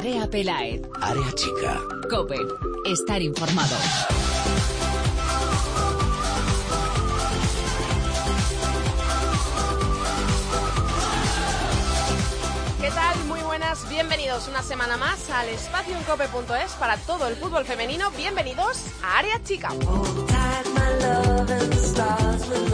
Andrea Pelaez. Área chica. Cope. Estar informado. ¿Qué tal? Muy buenas, bienvenidos una semana más al espacio en cope.es para todo el fútbol femenino. Bienvenidos a Área Chica.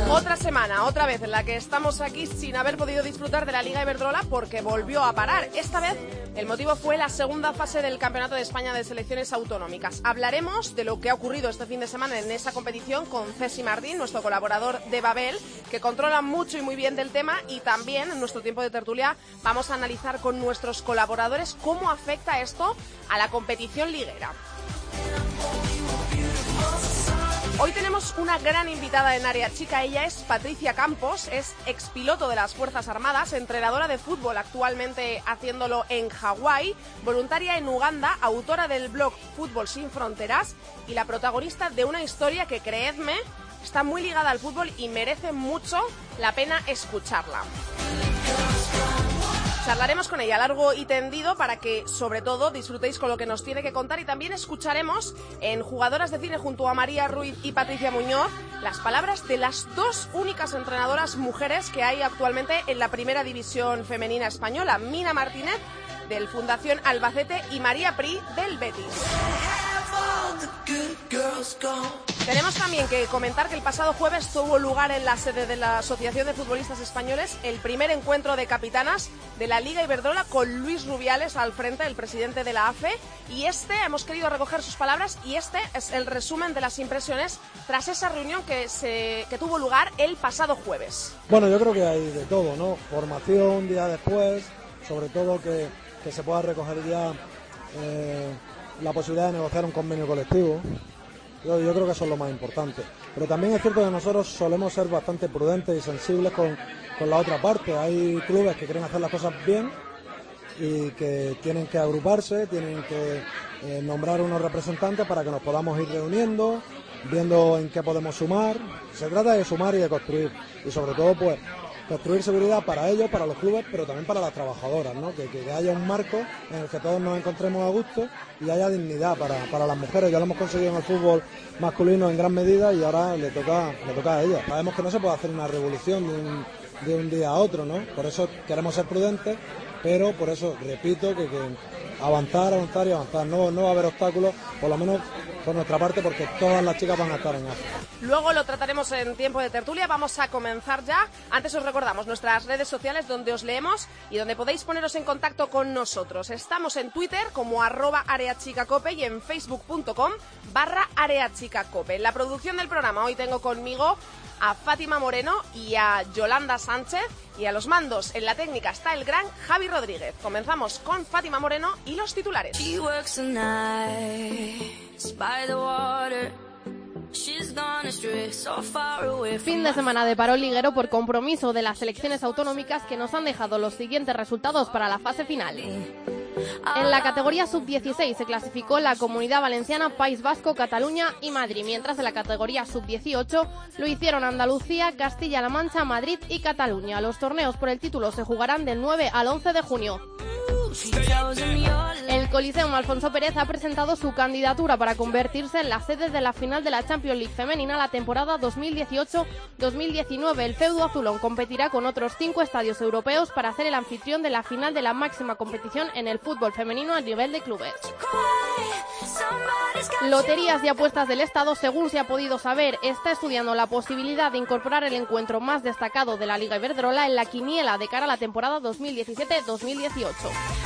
Otra semana, otra vez en la que estamos aquí sin haber podido disfrutar de la Liga Iberdrola porque volvió a parar. Esta vez el motivo fue la segunda fase del Campeonato de España de Selecciones Autonómicas. Hablaremos de lo que ha ocurrido este fin de semana en esa competición con Ceci Martín, nuestro colaborador de Babel, que controla mucho y muy bien del tema y también en nuestro tiempo de tertulia vamos a analizar con nuestros colaboradores cómo afecta esto a la competición liguera. Hoy tenemos una gran invitada en área chica. Ella es Patricia Campos, es expiloto de las Fuerzas Armadas, entrenadora de fútbol actualmente haciéndolo en Hawái, voluntaria en Uganda, autora del blog Fútbol sin Fronteras y la protagonista de una historia que, creedme, está muy ligada al fútbol y merece mucho la pena escucharla. Charlaremos con ella largo y tendido para que, sobre todo, disfrutéis con lo que nos tiene que contar. Y también escucharemos en Jugadoras de Cine junto a María Ruiz y Patricia Muñoz las palabras de las dos únicas entrenadoras mujeres que hay actualmente en la primera división femenina española, Mina Martínez del Fundación Albacete y María Pri del Betis. Tenemos también que comentar que el pasado jueves tuvo lugar en la sede de la Asociación de Futbolistas Españoles el primer encuentro de capitanas de la Liga Iberdrola con Luis Rubiales al frente, el presidente de la AFE. Y este, hemos querido recoger sus palabras, y este es el resumen de las impresiones tras esa reunión que, se, que tuvo lugar el pasado jueves. Bueno, yo creo que hay de todo, ¿no? Formación día después, sobre todo que, que se pueda recoger ya eh, la posibilidad de negociar un convenio colectivo. Yo, yo, creo que eso es lo más importante. Pero también es cierto que nosotros solemos ser bastante prudentes y sensibles con, con la otra parte. Hay clubes que quieren hacer las cosas bien y que tienen que agruparse, tienen que eh, nombrar unos representantes para que nos podamos ir reuniendo, viendo en qué podemos sumar. Se trata de sumar y de construir. Y sobre todo, pues, construir seguridad para ellos, para los clubes, pero también para las trabajadoras, ¿no? que, que, haya un marco en el que todos nos encontremos a gusto y haya dignidad para, para, las mujeres. Ya lo hemos conseguido en el fútbol masculino en gran medida y ahora le toca, le toca a ellas. Sabemos que no se puede hacer una revolución de un, de un día a otro, ¿no? por eso queremos ser prudentes, pero por eso repito que, que avanzar, avanzar y avanzar. No, no va a haber obstáculos, por lo menos por nuestra parte, porque todas las chicas van a estar en África. Luego lo trataremos en tiempo de tertulia. Vamos a comenzar ya. Antes os recordamos nuestras redes sociales donde os leemos y donde podéis poneros en contacto con nosotros. Estamos en Twitter como arroba areachicacope y en facebook.com barra areachicacope. En la producción del programa hoy tengo conmigo a Fátima Moreno y a Yolanda Sánchez. Y a los mandos en la técnica está el gran Javi Rodríguez. Comenzamos con Fátima Moreno y los titulares. Fin de semana de paro liguero por compromiso de las elecciones autonómicas que nos han dejado los siguientes resultados para la fase final. En la categoría sub-16 se clasificó la Comunidad Valenciana, País Vasco, Cataluña y Madrid, mientras en la categoría sub-18 lo hicieron Andalucía, Castilla-La Mancha, Madrid y Cataluña. Los torneos por el título se jugarán del 9 al 11 de junio. El Coliseum Alfonso Pérez ha presentado su candidatura para convertirse en la sede de la final de la Champions League femenina la temporada 2018-2019. El feudo azulón competirá con otros cinco estadios europeos para ser el anfitrión de la final de la máxima competición en el fútbol femenino a nivel de clubes. Loterías y apuestas del Estado, según se ha podido saber, está estudiando la posibilidad de incorporar el encuentro más destacado de la Liga Iberdrola en la quiniela de cara a la temporada 2017-2018.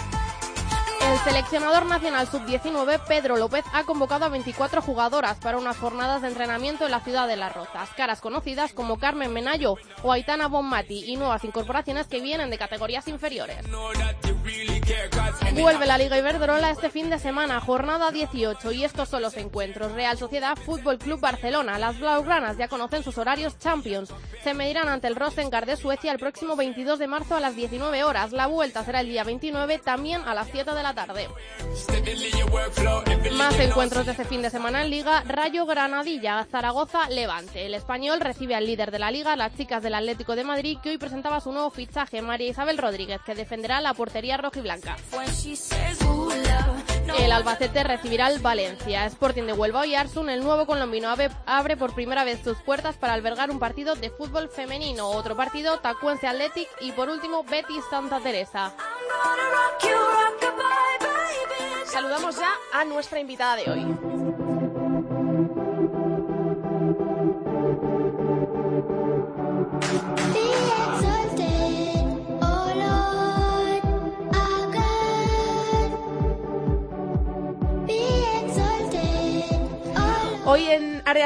El seleccionador nacional sub-19, Pedro López, ha convocado a 24 jugadoras para unas jornadas de entrenamiento en la ciudad de Las Rozas. Caras conocidas como Carmen Menayo o Aitana Bonmati y nuevas incorporaciones que vienen de categorías inferiores. Vuelve la Liga Iberdrola este fin de semana, jornada 18, y estos son los encuentros. Real Sociedad Fútbol Club Barcelona. Las blaugranas ya conocen sus horarios Champions. Se medirán ante el Rosengard de Suecia el próximo 22 de marzo a las 19 horas. La vuelta será el día 29, también a las 7 de la tarde. Más encuentros de este fin de semana en Liga. Rayo Granadilla, Zaragoza, Levante. El español recibe al líder de la Liga, las chicas del Atlético de Madrid, que hoy presentaba su nuevo fichaje, María Isabel Rodríguez, que defenderá la portería rojiblanca. El Albacete recibirá al Valencia. Sporting de Huelva y Arsun, el nuevo colombino abre por primera vez sus puertas para albergar un partido de fútbol femenino. Otro partido, Tacuense Athletic y por último, Betis Santa Teresa. Saludamos ya a nuestra invitada de hoy. Hoy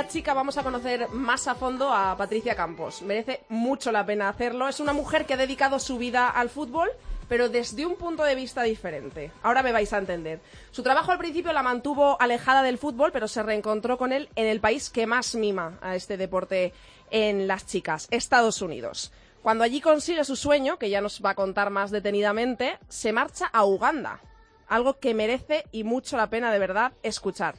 Chica vamos a conocer más a fondo a Patricia Campos. Merece mucho la pena hacerlo. Es una mujer que ha dedicado su vida al fútbol pero desde un punto de vista diferente. Ahora me vais a entender. Su trabajo al principio la mantuvo alejada del fútbol, pero se reencontró con él en el país que más mima a este deporte en las chicas, Estados Unidos. Cuando allí consigue su sueño, que ya nos va a contar más detenidamente, se marcha a Uganda, algo que merece y mucho la pena de verdad escuchar.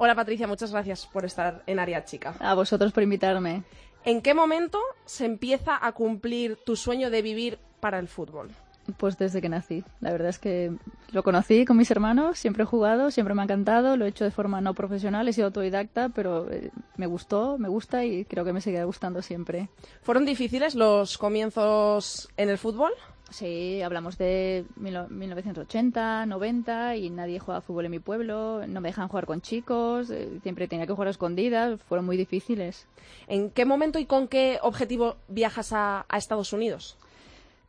Hola Patricia, muchas gracias por estar en Área Chica. A vosotros por invitarme. ¿En qué momento se empieza a cumplir tu sueño de vivir para el fútbol? Pues desde que nací. La verdad es que lo conocí con mis hermanos, siempre he jugado, siempre me ha encantado, lo he hecho de forma no profesional, he sido autodidacta, pero eh, me gustó, me gusta y creo que me sigue gustando siempre. ¿Fueron difíciles los comienzos en el fútbol? Sí, hablamos de 1980, 90 y nadie jugaba fútbol en mi pueblo, no me dejan jugar con chicos, eh, siempre tenía que jugar a escondidas, fueron muy difíciles. ¿En qué momento y con qué objetivo viajas a Estados Unidos?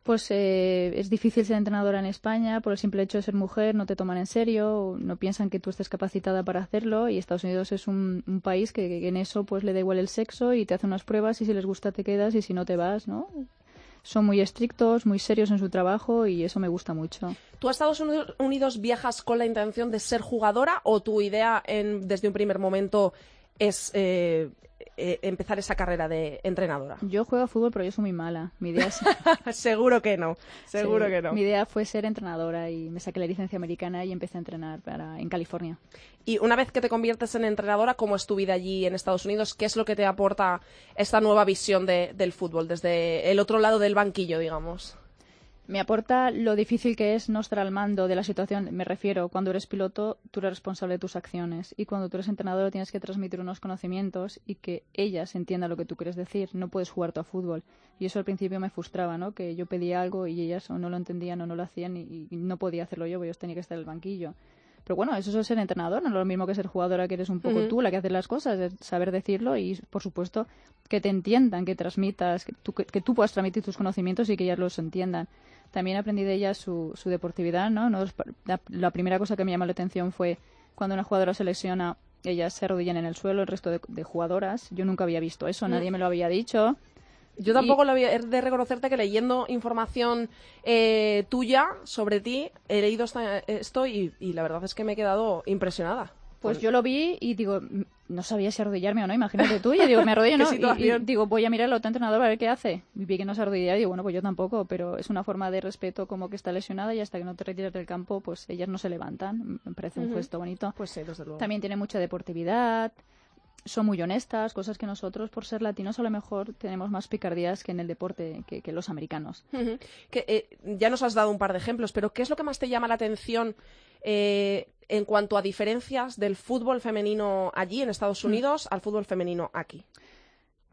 pues eh, es difícil ser entrenadora en España por el simple hecho de ser mujer, no te toman en serio, no piensan que tú estés capacitada para hacerlo y Estados Unidos es un, país que, en eso pues le da igual el sexo y te hace unas pruebas y si les gusta te quedas y si no te vas, ¿no? Son muy estrictos, muy serios en su trabajo y eso me gusta mucho. ¿Tú a Estados Unidos viajas con la intención de ser jugadora o tu idea desde un primer momento es eh, eh, empezar esa carrera de entrenadora? Yo juego a fútbol, pero yo soy muy mala. Mi idea seguro que no, seguro que no. Mi idea fue ser entrenadora y me saqué la licencia americana y empecé a entrenar para, en California. Y una vez que te conviertes en entrenadora, ¿cómo es tu vida allí en Estados Unidos? ¿Qué es lo que te aporta esta nueva visión del fútbol desde el otro lado del banquillo, digamos? Me aporta lo difícil que es no estar al mando de la situación. Me refiero, cuando eres piloto, tú eres responsable de tus acciones. Y cuando tú eres entrenador, tienes que transmitir unos conocimientos y que ellas entiendan lo que tú quieres decir. No puedes jugar tu a fútbol. Y eso al principio me frustraba, ¿no? Que yo pedía algo y ellas o no lo entendían o no lo hacían y, no podía hacerlo yo, porque yo tenía que estar en el banquillo. Pero bueno, eso es ser entrenador, no es lo mismo que ser jugadora, que eres un poco tú la que hace las cosas, es saber decirlo y, por supuesto, que te entiendan, que transmitas, que tú, que tú puedas transmitir tus conocimientos y que ellas los entiendan. También aprendí de ella su, su deportividad, ¿no? la, primera cosa que me llamó la atención fue cuando una jugadora se lesiona, ellas se arrodillan en el suelo, el resto de, jugadoras. Yo nunca había visto eso, mm. nadie me lo había dicho. Yo tampoco lo había de reconocerte que leyendo información eh, tuya sobre ti he leído esto y, la verdad es que me he quedado impresionada. Pues yo lo vi y digo, no sabía si arrodillarme o no, imagínate tú. Y digo, me arrodillo, ¿no? Y, digo, voy a mirar al otro entrenador a ver qué hace. Y vi que no se arrodillaba y digo, bueno, pues yo tampoco, pero es una forma de respeto como que está lesionada y hasta que no te retiras del campo, pues ellas no se levantan. Me parece un gesto bonito. Pues sí, desde luego. También tiene mucha deportividad, son muy honestas, cosas que nosotros, por ser latinos, a lo mejor tenemos más picardías que en el deporte que, los americanos. que, eh, ya nos has dado un par de ejemplos, pero ¿qué es lo que más te llama la atención eh, en cuanto a diferencias del fútbol femenino allí en Estados mm. Unidos al fútbol femenino aquí?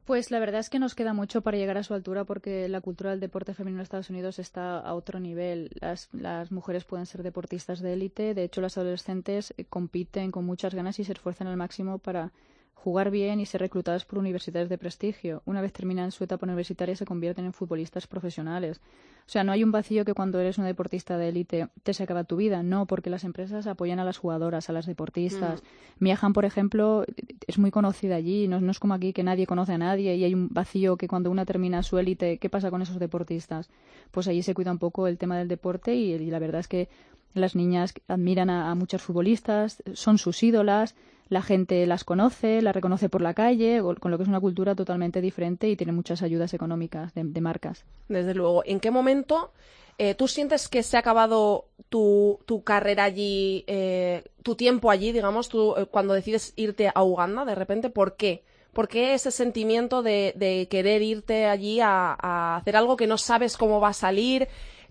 Pues la verdad es que nos queda mucho para llegar a su altura porque la cultura del deporte femenino en Estados Unidos está a otro nivel. Las, las mujeres pueden ser deportistas de élite, de hecho las adolescentes eh, compiten con muchas ganas y se esfuerzan al máximo para jugar bien y ser reclutadas por universidades de prestigio. Una vez terminan su etapa universitaria se convierten en futbolistas profesionales. O sea, no hay un vacío que cuando eres una deportista de élite te se acaba tu vida, no, porque las empresas apoyan a las jugadoras, a las deportistas. Mm. Miahan, por ejemplo, es muy conocida allí, no, es como aquí que nadie conoce a nadie y hay un vacío que cuando una termina su élite, ¿qué pasa con esos deportistas? Pues allí se cuida un poco el tema del deporte y, la verdad es que las niñas admiran a, a muchos futbolistas, son sus ídolas, la gente las conoce, las reconoce por la calle, con lo que es una cultura totalmente diferente y tiene muchas ayudas económicas de, marcas. Desde luego. ¿En qué momento Eh, ¿Tú sientes que se ha acabado tu, tu carrera allí, eh, tu tiempo allí, digamos, tú, eh, cuando decides irte a Uganda de repente? ¿Por qué? ¿Por qué ese sentimiento de, de querer irte allí a, a, hacer algo que no sabes cómo va a salir?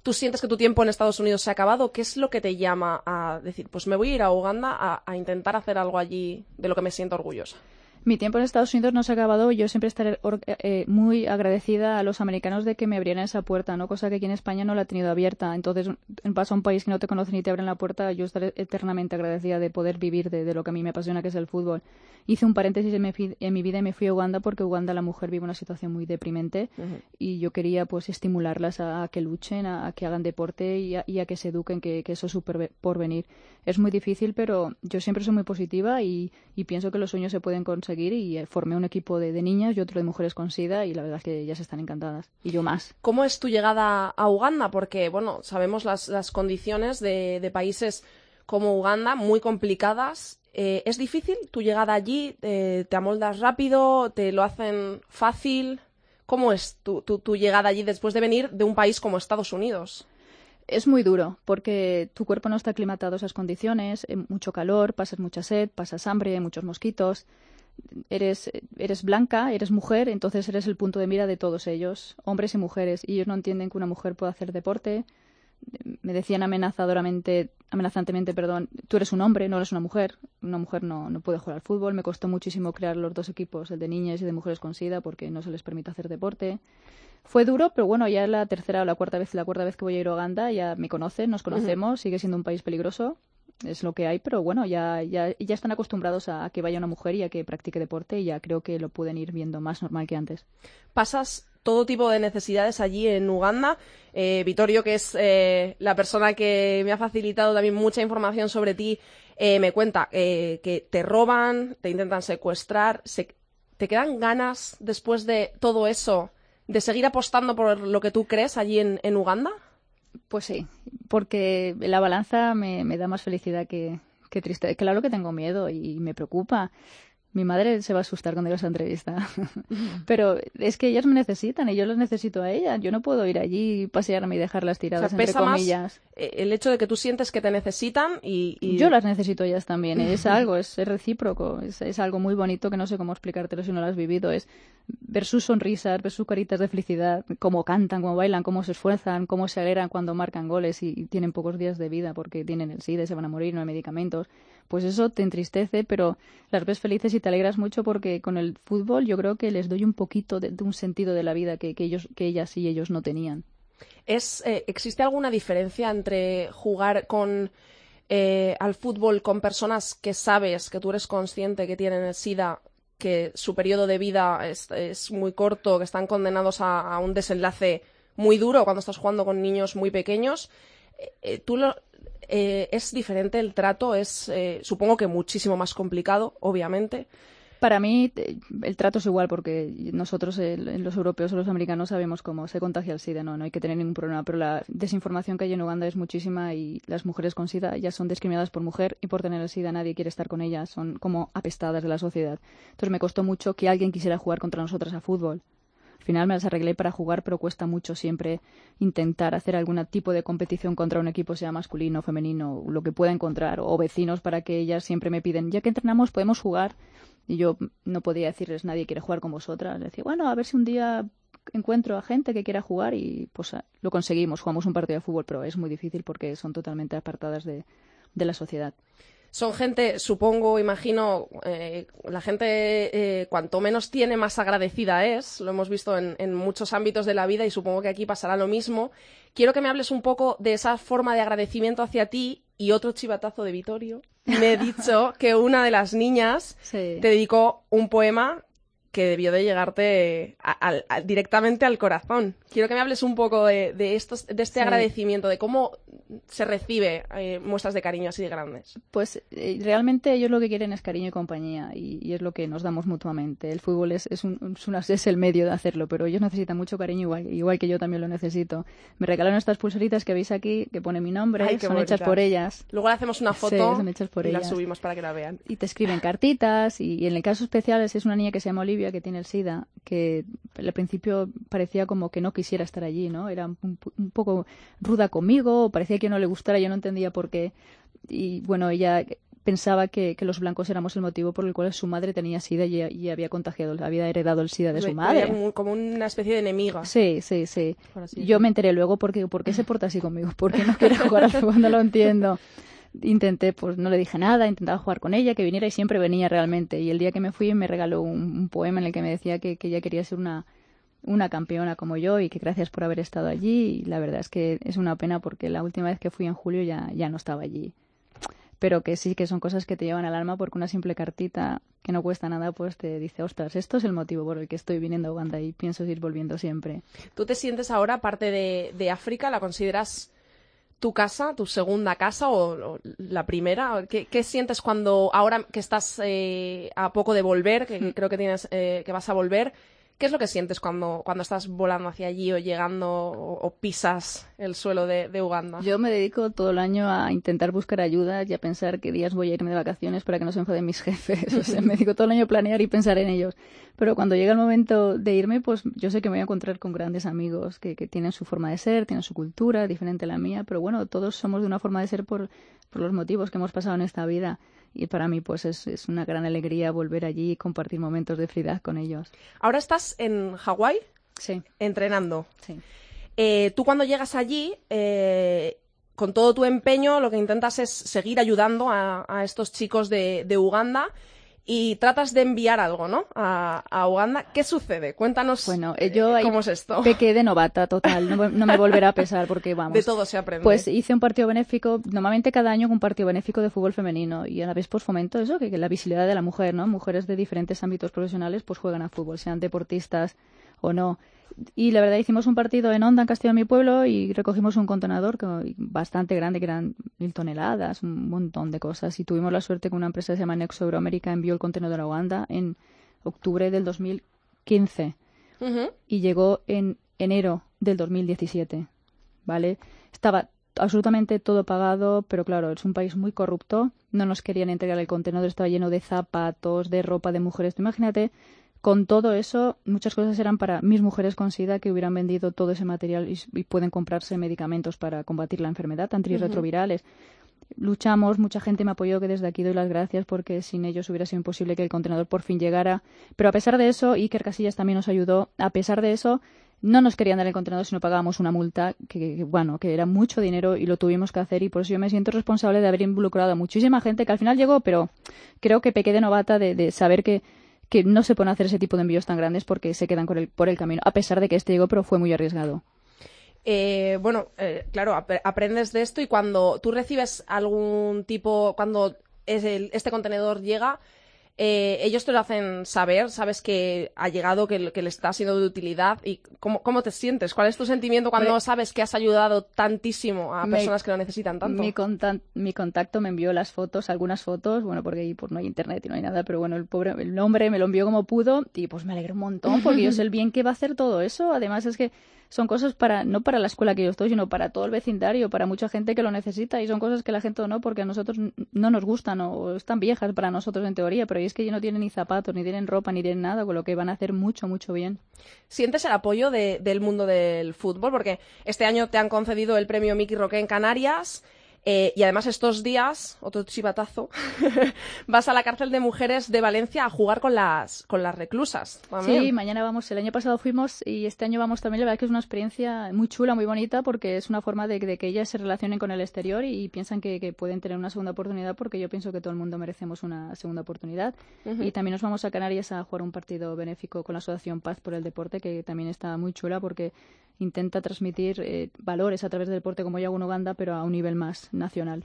¿Tú sientes que tu tiempo en Estados Unidos se ha acabado? ¿Qué es lo que te llama a decir, pues me voy a ir a Uganda a, a intentar hacer algo allí de lo que me siento orgullosa? Mi tiempo en Estados Unidos no se ha acabado yo siempre estaré eh, muy agradecida a los americanos de que me abrieran esa puerta, ¿no? Cosa que aquí en España no la he tenido abierta. Entonces, en paso a un país que no te conoce ni te abren la puerta, yo estaré eternamente agradecida de poder vivir de, de lo que a mí me apasiona, que es el fútbol. Hice un paréntesis en mi, en mi, vida y me fui a Uganda porque Uganda la mujer vive una situación muy deprimente uh -huh. y yo quería pues estimularlas a, a que luchen, a, a, que hagan deporte y a, y a, que se eduquen, que, que eso es su porvenir. Es muy difícil, pero yo siempre soy muy positiva y, pienso que los sueños se pueden conseguir y eh, formé un equipo de, niñas y otro de mujeres con SIDA y la verdad es que ellas están encantadas y yo más. ¿Cómo es tu llegada a Uganda? Porque, bueno, sabemos las, las condiciones de, de países como Uganda muy complicadas eh, ¿Es difícil tu llegada allí? Eh, ¿Te amoldas rápido? ¿Te lo hacen fácil? ¿Cómo es tu, tu, tu, llegada allí después de venir de un país como Estados Unidos? Es muy duro porque tu cuerpo no está aclimatado a esas condiciones, hay mucho calor, pasas mucha sed, pasas hambre, muchos mosquitos. Eres, eres blanca, eres mujer, entonces eres el punto de mira de todos ellos, hombres y mujeres, y ellos no entienden que una mujer pueda hacer deporte, me decían amenazadoramente, amenazantemente, perdón, tú eres un hombre, no eres una mujer. Una mujer no, no puede jugar al fútbol. Me costó muchísimo crear los dos equipos, el de niñas y de mujeres con SIDA, porque no se les permite hacer deporte. Fue duro, pero bueno, ya es la tercera o la cuarta vez, la cuarta vez que voy a ir a Uganda, ya me conocen, nos conocemos, uh -huh. sigue siendo un país peligroso, es lo que hay, pero bueno, ya, ya, ya están acostumbrados a, a que vaya una mujer y a que practique deporte y ya creo que lo pueden ir viendo más normal que antes. Pasas todo tipo de necesidades allí en Uganda. Eh, Vittorio, que es eh, la persona que me ha facilitado también mucha información sobre ti, eh, me cuenta eh, que te roban, te intentan secuestrar. Se, ¿Te quedan ganas después de todo eso de seguir apostando por lo que tú crees allí en, en Uganda? Pues sí, porque la balanza me, me da más felicidad que, que triste. Claro que tengo miedo y me preocupa. Mi madre se va a asustar cuando diga esa entrevista. Pero es que ellas me necesitan y yo las necesito a ellas. Yo no puedo ir allí y pasearme y dejarlas tiradas, o sea, pesa entre comillas. Más el hecho de que tú sientes que te necesitan y... y... Yo las necesito a ellas también. Es algo, es, es recíproco. Es, es, algo muy bonito que no sé cómo explicártelo si no lo has vivido. Es ver sus sonrisas, ver sus caritas de felicidad, cómo cantan, cómo bailan, cómo se esfuerzan, cómo se alegran cuando marcan goles y, y tienen pocos días de vida porque tienen el SIDA, se van a morir, no hay medicamentos pues eso te entristece, pero las ves felices y te alegras mucho porque con el fútbol yo creo que les doy un poquito de, un sentido de la vida que, ellos, que ellas y ellos no tenían. Es, eh, ¿Existe alguna diferencia entre jugar con eh, al fútbol con personas que sabes, que tú eres consciente que tienen el SIDA, que su periodo de vida es, muy corto, que están condenados a, un desenlace muy duro cuando estás jugando con niños muy pequeños? Eh, ¿Tú lo, eh, es diferente el trato, es eh, supongo que muchísimo más complicado, obviamente. Para mí el trato es igual porque nosotros, los europeos o los americanos, sabemos cómo se contagia el SIDA, no, no hay que tener ningún problema, pero la desinformación que hay en Uganda es muchísima y las mujeres con SIDA ya son discriminadas por mujer y por tener el SIDA nadie quiere estar con ellas, son como apestadas de la sociedad. Entonces me costó mucho que alguien quisiera jugar contra nosotras a fútbol final me las arreglé para jugar, pero cuesta mucho siempre intentar hacer algún tipo de competición contra un equipo, sea masculino, femenino, lo que pueda encontrar, o vecinos, para que ellas siempre me piden, ya que entrenamos, podemos jugar. Y yo no podía decirles, nadie quiere jugar con vosotras. Decía, bueno, a ver si un día encuentro a gente que quiera jugar y pues lo conseguimos, jugamos un partido de fútbol, pero es muy difícil porque son totalmente apartadas de, de la sociedad son gente, supongo, imagino, eh, la gente eh, cuanto menos tiene, más agradecida es. Lo hemos visto en, en, muchos ámbitos de la vida y supongo que aquí pasará lo mismo. Quiero que me hables un poco de esa forma de agradecimiento hacia ti y otro chivatazo de Vitorio. Me he dicho que una de las niñas sí. te dedicó un poema que debió de llegarte a, a, a, directamente al corazón. Quiero que me hables un poco de, de, estos, de este sí. agradecimiento, de cómo se recibe eh, muestras de cariño así de grandes. Pues eh, realmente ellos lo que quieren es cariño y compañía y, y es lo que nos damos mutuamente. El fútbol es, es, un, es, una, es, el medio de hacerlo, pero ellos necesitan mucho cariño igual, igual que yo también lo necesito. Me regalaron estas pulseritas que veis aquí, que pone mi nombre, Ay, son bonitas. hechas por ellas. Luego le hacemos una foto sí, son hechas por y ellas. las subimos para que la vean. Y te escriben cartitas y, y en el caso especial es, es una niña que se llama Olivia novia que tiene el SIDA, que al principio parecía como que no quisiera estar allí, ¿no? Era un, un poco ruda conmigo, parecía que no le gustara, yo no entendía por qué. Y bueno, ella pensaba que, los blancos éramos el motivo por el cual su madre tenía SIDA y, había contagiado, había heredado el SIDA de su madre. Como, una especie de enemiga. Sí, sí, sí. Yo me enteré luego porque, ¿por qué se porta así conmigo? ¿Por qué no quiere jugar al fútbol? No lo entiendo. Intenté, pues no le dije nada, intentaba jugar con ella, que viniera y siempre venía realmente. Y el día que me fui me regaló un, poema en el que me decía que, ella quería ser una, una campeona como yo y que gracias por haber estado allí. Y la verdad es que es una pena porque la última vez que fui en julio ya, ya no estaba allí pero que sí que son cosas que te llevan al alma porque una simple cartita que no cuesta nada pues te dice, ostras, esto es el motivo por el que estoy viniendo a Uganda y pienso ir volviendo siempre. ¿Tú te sientes ahora parte de, África? ¿La consideras tu casa, tu segunda casa o, la primera? ¿Qué, sientes cuando ahora que estás eh, a poco de volver, que mm. creo que tienes eh, que vas a volver? ¿Qué es lo que sientes cuando, cuando estás volando hacia allí o llegando o, pisas el suelo de, Uganda? Yo me dedico todo el año a intentar buscar ayuda y a pensar qué días voy a irme de vacaciones para que no se enfaden mis jefes. O sea, me dedico todo el año a planear y pensar en ellos. Pero cuando llega el momento de irme, pues yo sé que me voy a encontrar con grandes amigos que, que tienen su forma de ser, tienen su cultura diferente a la mía, pero bueno, todos somos de una forma de ser por, por los motivos que hemos pasado en esta vida y para mí pues es, es, una gran alegría volver allí y compartir momentos de frialdad con ellos. Ahora estás en Hawái sí. entrenando. Sí. Eh, tú cuando llegas allí, eh, con todo tu empeño, lo que intentas es seguir ayudando a, a estos chicos de, de Uganda y tratas de enviar algo, ¿no? A, Uganda. ¿Qué sucede? Cuéntanos bueno, eh, yo cómo es esto. Pequé de novata, total. No, me volverá a pesar porque, vamos... De todo se aprende. Pues hice un partido benéfico, normalmente cada año un partido benéfico de fútbol femenino y a la vez pues fomento eso, que, que la visibilidad de la mujer, ¿no? Mujeres de diferentes ámbitos profesionales pues juegan a fútbol, sean deportistas o no. Y la verdad hicimos un partido en Onda, en Castillo, mi pueblo, y recogimos un contenedor bastante grande, que eran mil toneladas, un montón de cosas. Y tuvimos la suerte que una empresa que se llama Nexo Euroamérica envió el contenedor a Uganda en octubre del 2015 y llegó en enero del 2017. ¿Vale? Estaba absolutamente todo pagado, pero claro, es un país muy corrupto. No nos querían entregar el contenedor, estaba lleno de zapatos, de ropa de mujeres. imagínate con todo eso, muchas cosas eran para mis mujeres con SIDA que hubieran vendido todo ese material y, pueden comprarse medicamentos para combatir la enfermedad, antirretrovirales. Luchamos, mucha gente me apoyó, que desde aquí doy las gracias porque sin ellos hubiera sido imposible que el contenedor por fin llegara. Pero a pesar de eso, Iker Casillas también nos ayudó. A pesar de eso, no nos querían dar el contenedor si no pagábamos una multa, que, bueno, que era mucho dinero y lo tuvimos que hacer y por eso yo me siento responsable de haber involucrado a muchísima gente que al final llegó, pero creo que pequé de novata de saber que que no se pueden hacer ese tipo de envíos tan grandes porque se quedan por el camino, a pesar de que este llegó, pero fue muy arriesgado. Eh, bueno, eh, claro, aprendes de esto y cuando tú recibes algún tipo, cuando este contenedor llega, eh, ellos te lo hacen saber, sabes que ha llegado, que, que le está siendo de utilidad. ¿Y cómo, cómo, te sientes? ¿Cuál es tu sentimiento cuando sabes que has ayudado tantísimo a personas que lo necesitan tanto? Mi, mi, contacto me envió las fotos, algunas fotos, bueno, porque ahí pues, no hay internet y no hay nada, pero bueno, el pobre el hombre me lo envió como pudo y pues me alegro un montón porque yo sé el bien que va a hacer todo eso. Además es que son cosas para no para la escuela que yo estoy, sino para todo el vecindario, para mucha gente que lo necesita y son cosas que la gente no, porque a nosotros no nos gustan o están viejas para nosotros en teoría, pero es que no tienen ni zapatos, ni tienen ropa, ni tienen nada, con lo que van a hacer mucho, mucho bien. ¿Sientes el apoyo del mundo del fútbol? Porque este año te han concedido el premio Mickey Roque en Canarias. Eh, y además estos días, otro chivatazo, vas a la cárcel de mujeres de Valencia a jugar con las, con las reclusas. Sí, mañana vamos, el año pasado fuimos y este año vamos también. La verdad que es una experiencia muy chula, muy bonita, porque es una forma de, que ellas se relacionen con el exterior y, piensan que, pueden tener una segunda oportunidad, porque yo pienso que todo el mundo merecemos una segunda oportunidad. Y también nos vamos a Canarias a jugar un partido benéfico con la Asociación Paz por el Deporte, que también está muy chula porque intenta transmitir eh, valores a través del deporte como yo hago en Uganda, pero a un nivel más nacional.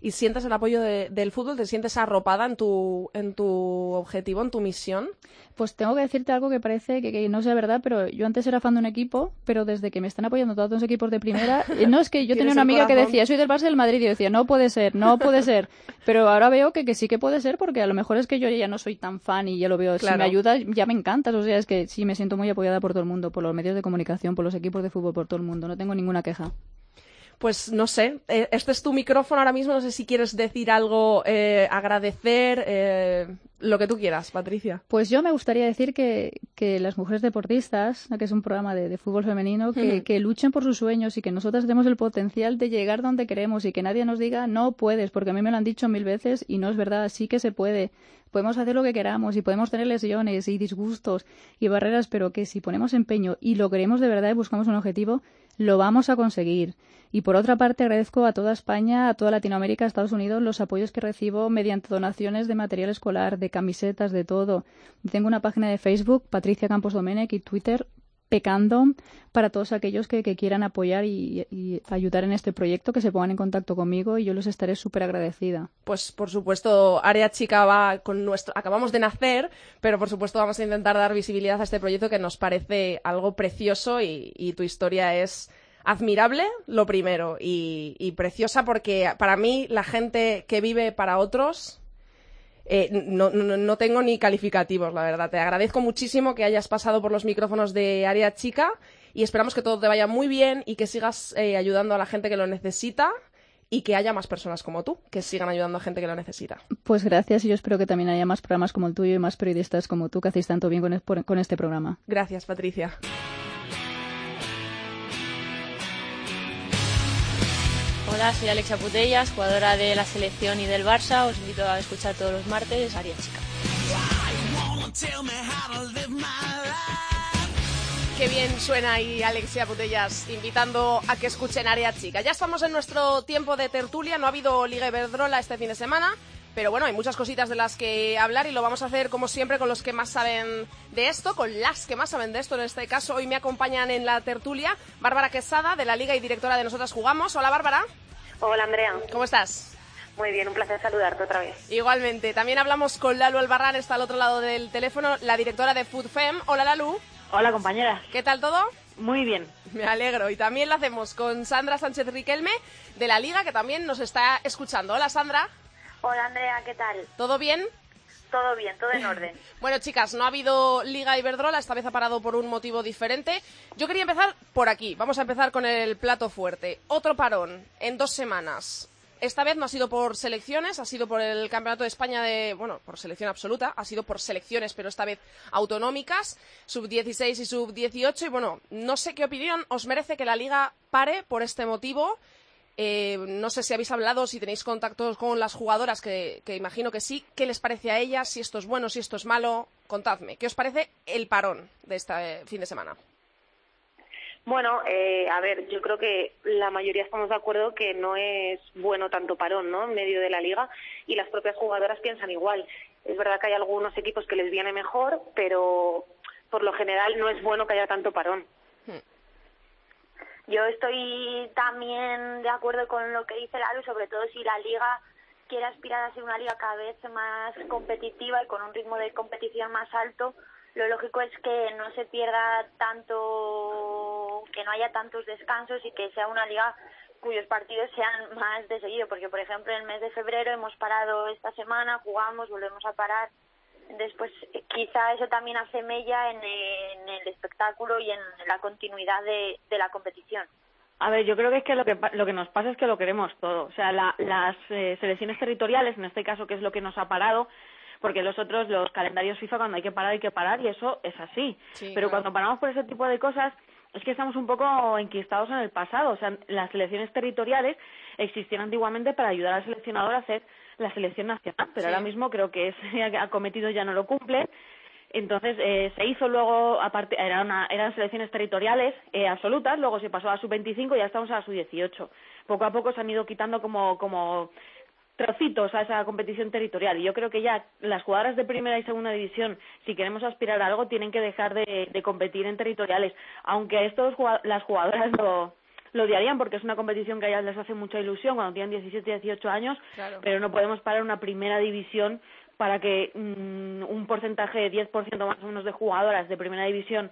¿Y sientes el apoyo del fútbol? ¿Te sientes arropada en tu, en tu objetivo, en tu misión? Pues tengo que decirte algo que parece que, no sea verdad, pero yo antes era fan de un equipo, pero desde que me están apoyando todos los equipos de primera, eh, no es que yo tenía una amiga que decía, soy del Barça del Madrid, y yo decía, no puede ser, no puede ser. Pero ahora veo que, que sí que puede ser, porque a lo mejor es que yo ya no soy tan fan y ya lo veo. Si me ayuda, ya me encanta. O sea, es que sí me siento muy apoyada por todo el mundo, por los medios de comunicación, por los equipos de fútbol, por todo el mundo. No tengo ninguna queja. Pues no sé, eh, este es tu micrófono ahora mismo, no sé si quieres decir algo, eh, agradecer, eh, lo que tú quieras, Patricia. Pues yo me gustaría decir que, que las mujeres deportistas, que es un programa de, de fútbol femenino, que, que, luchen por sus sueños y que nosotras tenemos el potencial de llegar donde queremos y que nadie nos diga no puedes, porque a mí me lo han dicho mil veces y no es verdad, sí que se puede. Podemos hacer lo que queramos y podemos tener lesiones y disgustos y barreras, pero que si ponemos empeño y lo queremos de verdad y buscamos un objetivo, lo vamos a conseguir. Y por otra parte, agradezco a toda España, a toda Latinoamérica, a Estados Unidos, los apoyos que recibo mediante donaciones de material escolar, de camisetas, de todo. Tengo una página de Facebook, Patricia Campos Domenech, y Twitter, Pecando, para todos aquellos que, quieran apoyar y, ayudar en este proyecto, que se pongan en contacto conmigo y yo les estaré súper agradecida. Pues por supuesto, Área Chica va con nuestro. Acabamos de nacer, pero por supuesto vamos a intentar dar visibilidad a este proyecto que nos parece algo precioso y, tu historia es admirable, lo primero, y, preciosa porque para mí la gente que vive para otros eh, no, no, no, tengo ni calificativos, la verdad. Te agradezco muchísimo que hayas pasado por los micrófonos de Área Chica y esperamos que todo te vaya muy bien y que sigas eh, ayudando a la gente que lo necesita y que haya más personas como tú que sigan ayudando a gente que lo necesita. Pues gracias y yo espero que también haya más programas como el tuyo y más periodistas como tú que hacéis tanto bien con, con este programa. Gracias, Patricia. Hola, soy Alexia Putellas, jugadora de la selección y del Barça. Os invito a escuchar todos los martes Aria Chica. Qué bien suena ahí Alexia Putellas invitando a que escuchen Área Chica. Ya estamos en nuestro tiempo de tertulia, no ha habido Liga Iberdrola este fin de semana, pero bueno, hay muchas cositas de las que hablar y lo vamos a hacer como siempre con los que más saben de esto, con las que más saben de esto. En este caso, hoy me acompañan en la tertulia Bárbara Quesada, de la Liga y directora de Nosotras Jugamos. Hola, Bárbara. Hola, Andrea. ¿Cómo estás? Muy bien, un placer saludarte otra vez. Igualmente. También hablamos con Lalu Albarrán, está al otro lado del teléfono, la directora de FoodFem. Hola, Lalu. Hola, compañera. ¿Qué tal todo? Muy bien. Me alegro. Y también lo hacemos con Sandra Sánchez Riquelme, de la Liga, que también nos está escuchando. Hola, Sandra. Hola, Andrea, ¿qué tal? ¿Todo bien? Todo bien, todo en orden. bueno, chicas, no ha habido Liga Iberdrola, esta vez ha parado por un motivo diferente. Yo quería empezar por aquí. Vamos a empezar con el plato fuerte. Otro parón en dos semanas. Esta vez no ha sido por selecciones, ha sido por el Campeonato de España de, bueno, por selección absoluta, ha sido por selecciones, pero esta vez autonómicas, sub-16 y sub-18. Y bueno, no sé qué opinión os merece que la liga pare por este motivo. Eh, no sé si habéis hablado, si tenéis contactos con las jugadoras, que, que, imagino que sí. ¿Qué les parece a ellas? Si esto es bueno, si esto es malo. Contadme, ¿qué os parece el parón de este fin de semana? Bueno, eh, a ver, yo creo que la mayoría estamos de acuerdo que no es bueno tanto parón, ¿no? En medio de la liga y las propias jugadoras piensan igual. Es verdad que hay algunos equipos que les viene mejor, pero por lo general no es bueno que haya tanto parón. Hmm. Yo estoy también de acuerdo con lo que dice Lalu, sobre todo si la liga quiere aspirar a ser una liga cada vez más competitiva y con un ritmo de competición más alto, lo lógico es que no se pierda tanto, que no haya tantos descansos y que sea una liga cuyos partidos sean más de seguido, porque por ejemplo en el mes de febrero hemos parado esta semana, jugamos, volvemos a parar, después quizá eso también hace mella en, en el espectáculo y en la continuidad de, de, la competición. A ver, yo creo que es que lo que, lo que nos pasa es que lo queremos todo. O sea, la, las eh, selecciones territoriales, en este caso, que es lo que nos ha parado, porque los otros, los calendarios FIFA, cuando hay que parar, hay que parar, y eso es así. Sí, Pero claro. cuando paramos por ese tipo de cosas, es que estamos un poco enquistados en el pasado. O sea, las selecciones territoriales existían antiguamente para ayudar al seleccionador a hacer la selección nacional, pero Sí. ahora mismo creo que ese acometido ya no lo cumple. Entonces eh, se hizo luego, aparte, era una- eran selecciones territoriales eh, absolutas, luego se pasó a sub-25 y ya estamos a la sub-18. Poco a poco se han ido quitando como, como trocitos a esa competición territorial. Y yo creo que ya las jugadoras de primera y segunda división, si queremos aspirar a algo, tienen que dejar de, de competir en territoriales. Aunque a estos las jugadoras lo, lo odiarían porque es una competición que a ellas les hace mucha ilusión cuando tienen 17, 18 años, Claro. pero no podemos parar una primera división para que mm, un porcentaje de 10% más o menos de jugadoras de primera división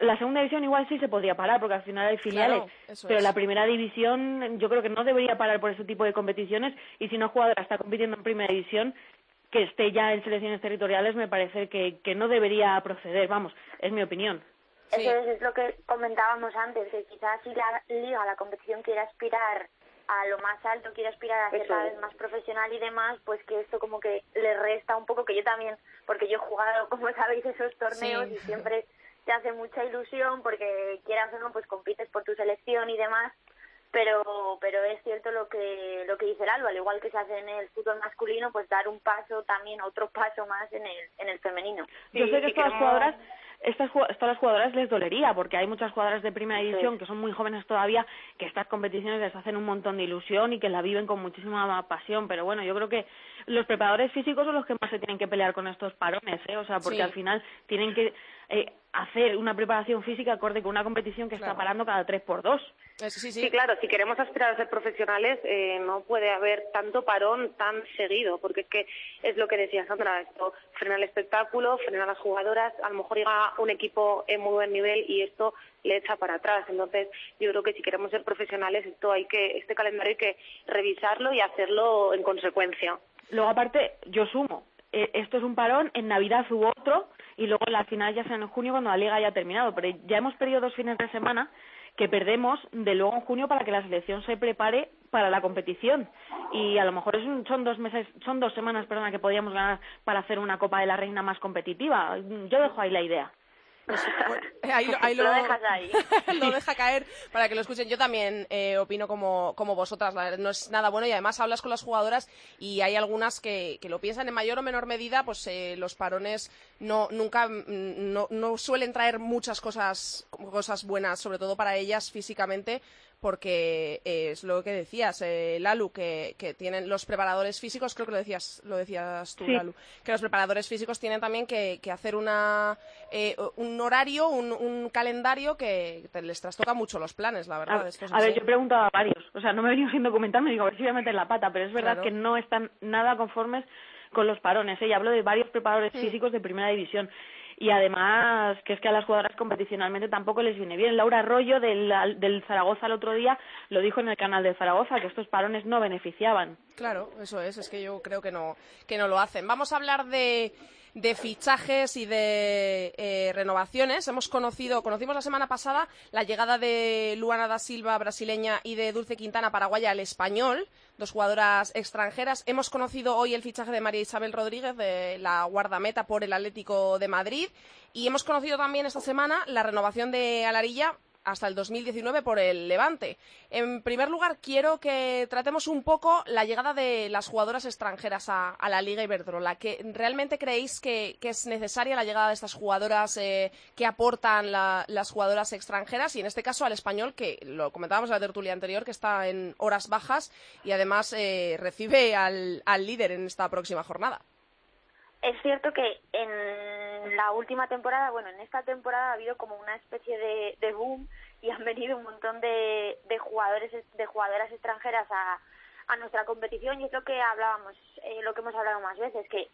la segunda división igual sí se podría parar porque al final hay filiales, Claro, pero es. la primera división yo creo que no debería parar por ese tipo de competiciones y si una jugadora está compitiendo en primera división que esté ya en selecciones territoriales me parece que, que no debería proceder, vamos, es mi opinión. Eso es, lo que comentábamos antes, que quizás si la liga, la competición quiere aspirar a lo más alto, quiere aspirar a ser cada vez más profesional y demás, pues que esto como que le resta un poco, que yo también, porque yo he jugado, como sabéis, esos torneos y siempre te hace mucha ilusión porque quieras o no, pues compites por tu selección y demás, pero pero es cierto lo que lo que dice el Alba, al igual que se hace en el fútbol masculino, pues dar un paso también, otro paso más en el en el femenino. Yo sé que estas jugadoras estas, estas las jugadoras les dolería porque hay muchas jugadoras de primera división que son muy jóvenes todavía que estas competiciones les hacen un montón de ilusión y que la viven con muchísima pasión pero bueno yo creo que los preparadores físicos son los que más se tienen que pelear con estos parones ¿eh? o sea porque al final tienen que eh, hacer una preparación física acorde con una competición que está parando cada tres por dos. Sí, sí, claro, si queremos aspirar a ser profesionales eh, no puede haber tanto parón tan seguido, porque es que es lo que decía Sandra, esto frena el espectáculo, frena a las jugadoras, a lo mejor llega un equipo en muy buen nivel y esto le echa para atrás. Entonces, yo creo que si queremos ser profesionales, esto hay que, este calendario hay que revisarlo y hacerlo en consecuencia. Luego, aparte, yo sumo, eh, esto es un parón, en Navidad hubo otro, y luego la final ya sea en junio cuando la liga haya terminado. Pero ya hemos perdido dos fines de semana que perdemos de luego en junio para que la selección se prepare para la competición. Y a lo mejor son dos meses son dos semanas perdona que podríamos ganar para hacer una Copa de la Reina más competitiva. Yo dejo ahí la idea pues, ahí, lo, dejas ahí. lo deja caer para que lo escuchen. Yo también eh, opino como, como vosotras. No es nada bueno y además hablas con las jugadoras y hay algunas que, que lo piensan en mayor o menor medida. Pues eh, los parones no, nunca mm, no, no suelen traer muchas cosas, cosas buenas, sobre todo para ellas físicamente porque es lo que decías, eh, Lalu, que, que, tienen los preparadores físicos, creo que lo decías, lo decías tú, Lalu, que los preparadores físicos tienen también que, que hacer una, eh, un horario, un, un calendario que les trastoca mucho los planes, la verdad. A, ver, yo he preguntado a varios, o sea, no me he venido sin documentarme, digo, a ver si voy a meter la pata, pero es verdad que no están nada conformes con los parones. ¿eh? Y hablo de varios preparadores físicos de primera división y además que es que a las jugadoras competicionalmente tampoco les viene bien. Laura Arroyo del, del Zaragoza el otro día lo dijo en el canal de Zaragoza, que estos parones no beneficiaban. Claro, eso es, es que yo creo que no, que no lo hacen. Vamos a hablar de de fichajes y de eh, renovaciones. Hemos conocido, conocimos la semana pasada la llegada de Luana da Silva, brasileña, y de Dulce Quintana, paraguaya, al español, dos jugadoras extranjeras. Hemos conocido hoy el fichaje de María Isabel Rodríguez, de la guardameta por el Atlético de Madrid. Y hemos conocido también esta semana la renovación de Alarilla hasta el 2019 por el Levante. En primer lugar, quiero que tratemos un poco la llegada de las jugadoras extranjeras a, la Liga Iberdrola. ¿Que ¿Realmente creéis que, es necesaria la llegada de estas jugadoras eh, que aportan las jugadoras extranjeras? Y en este caso al español, que lo comentábamos en la tertulia anterior, que está en horas bajas y además eh, recibe al, líder en esta próxima jornada. Es cierto que en la última temporada, bueno, en esta temporada ha habido como una especie de boom y han venido un montón de, de jugadores de jugadoras extranjeras a, a nuestra competición y es lo que hablábamos eh, lo que hemos hablado más veces que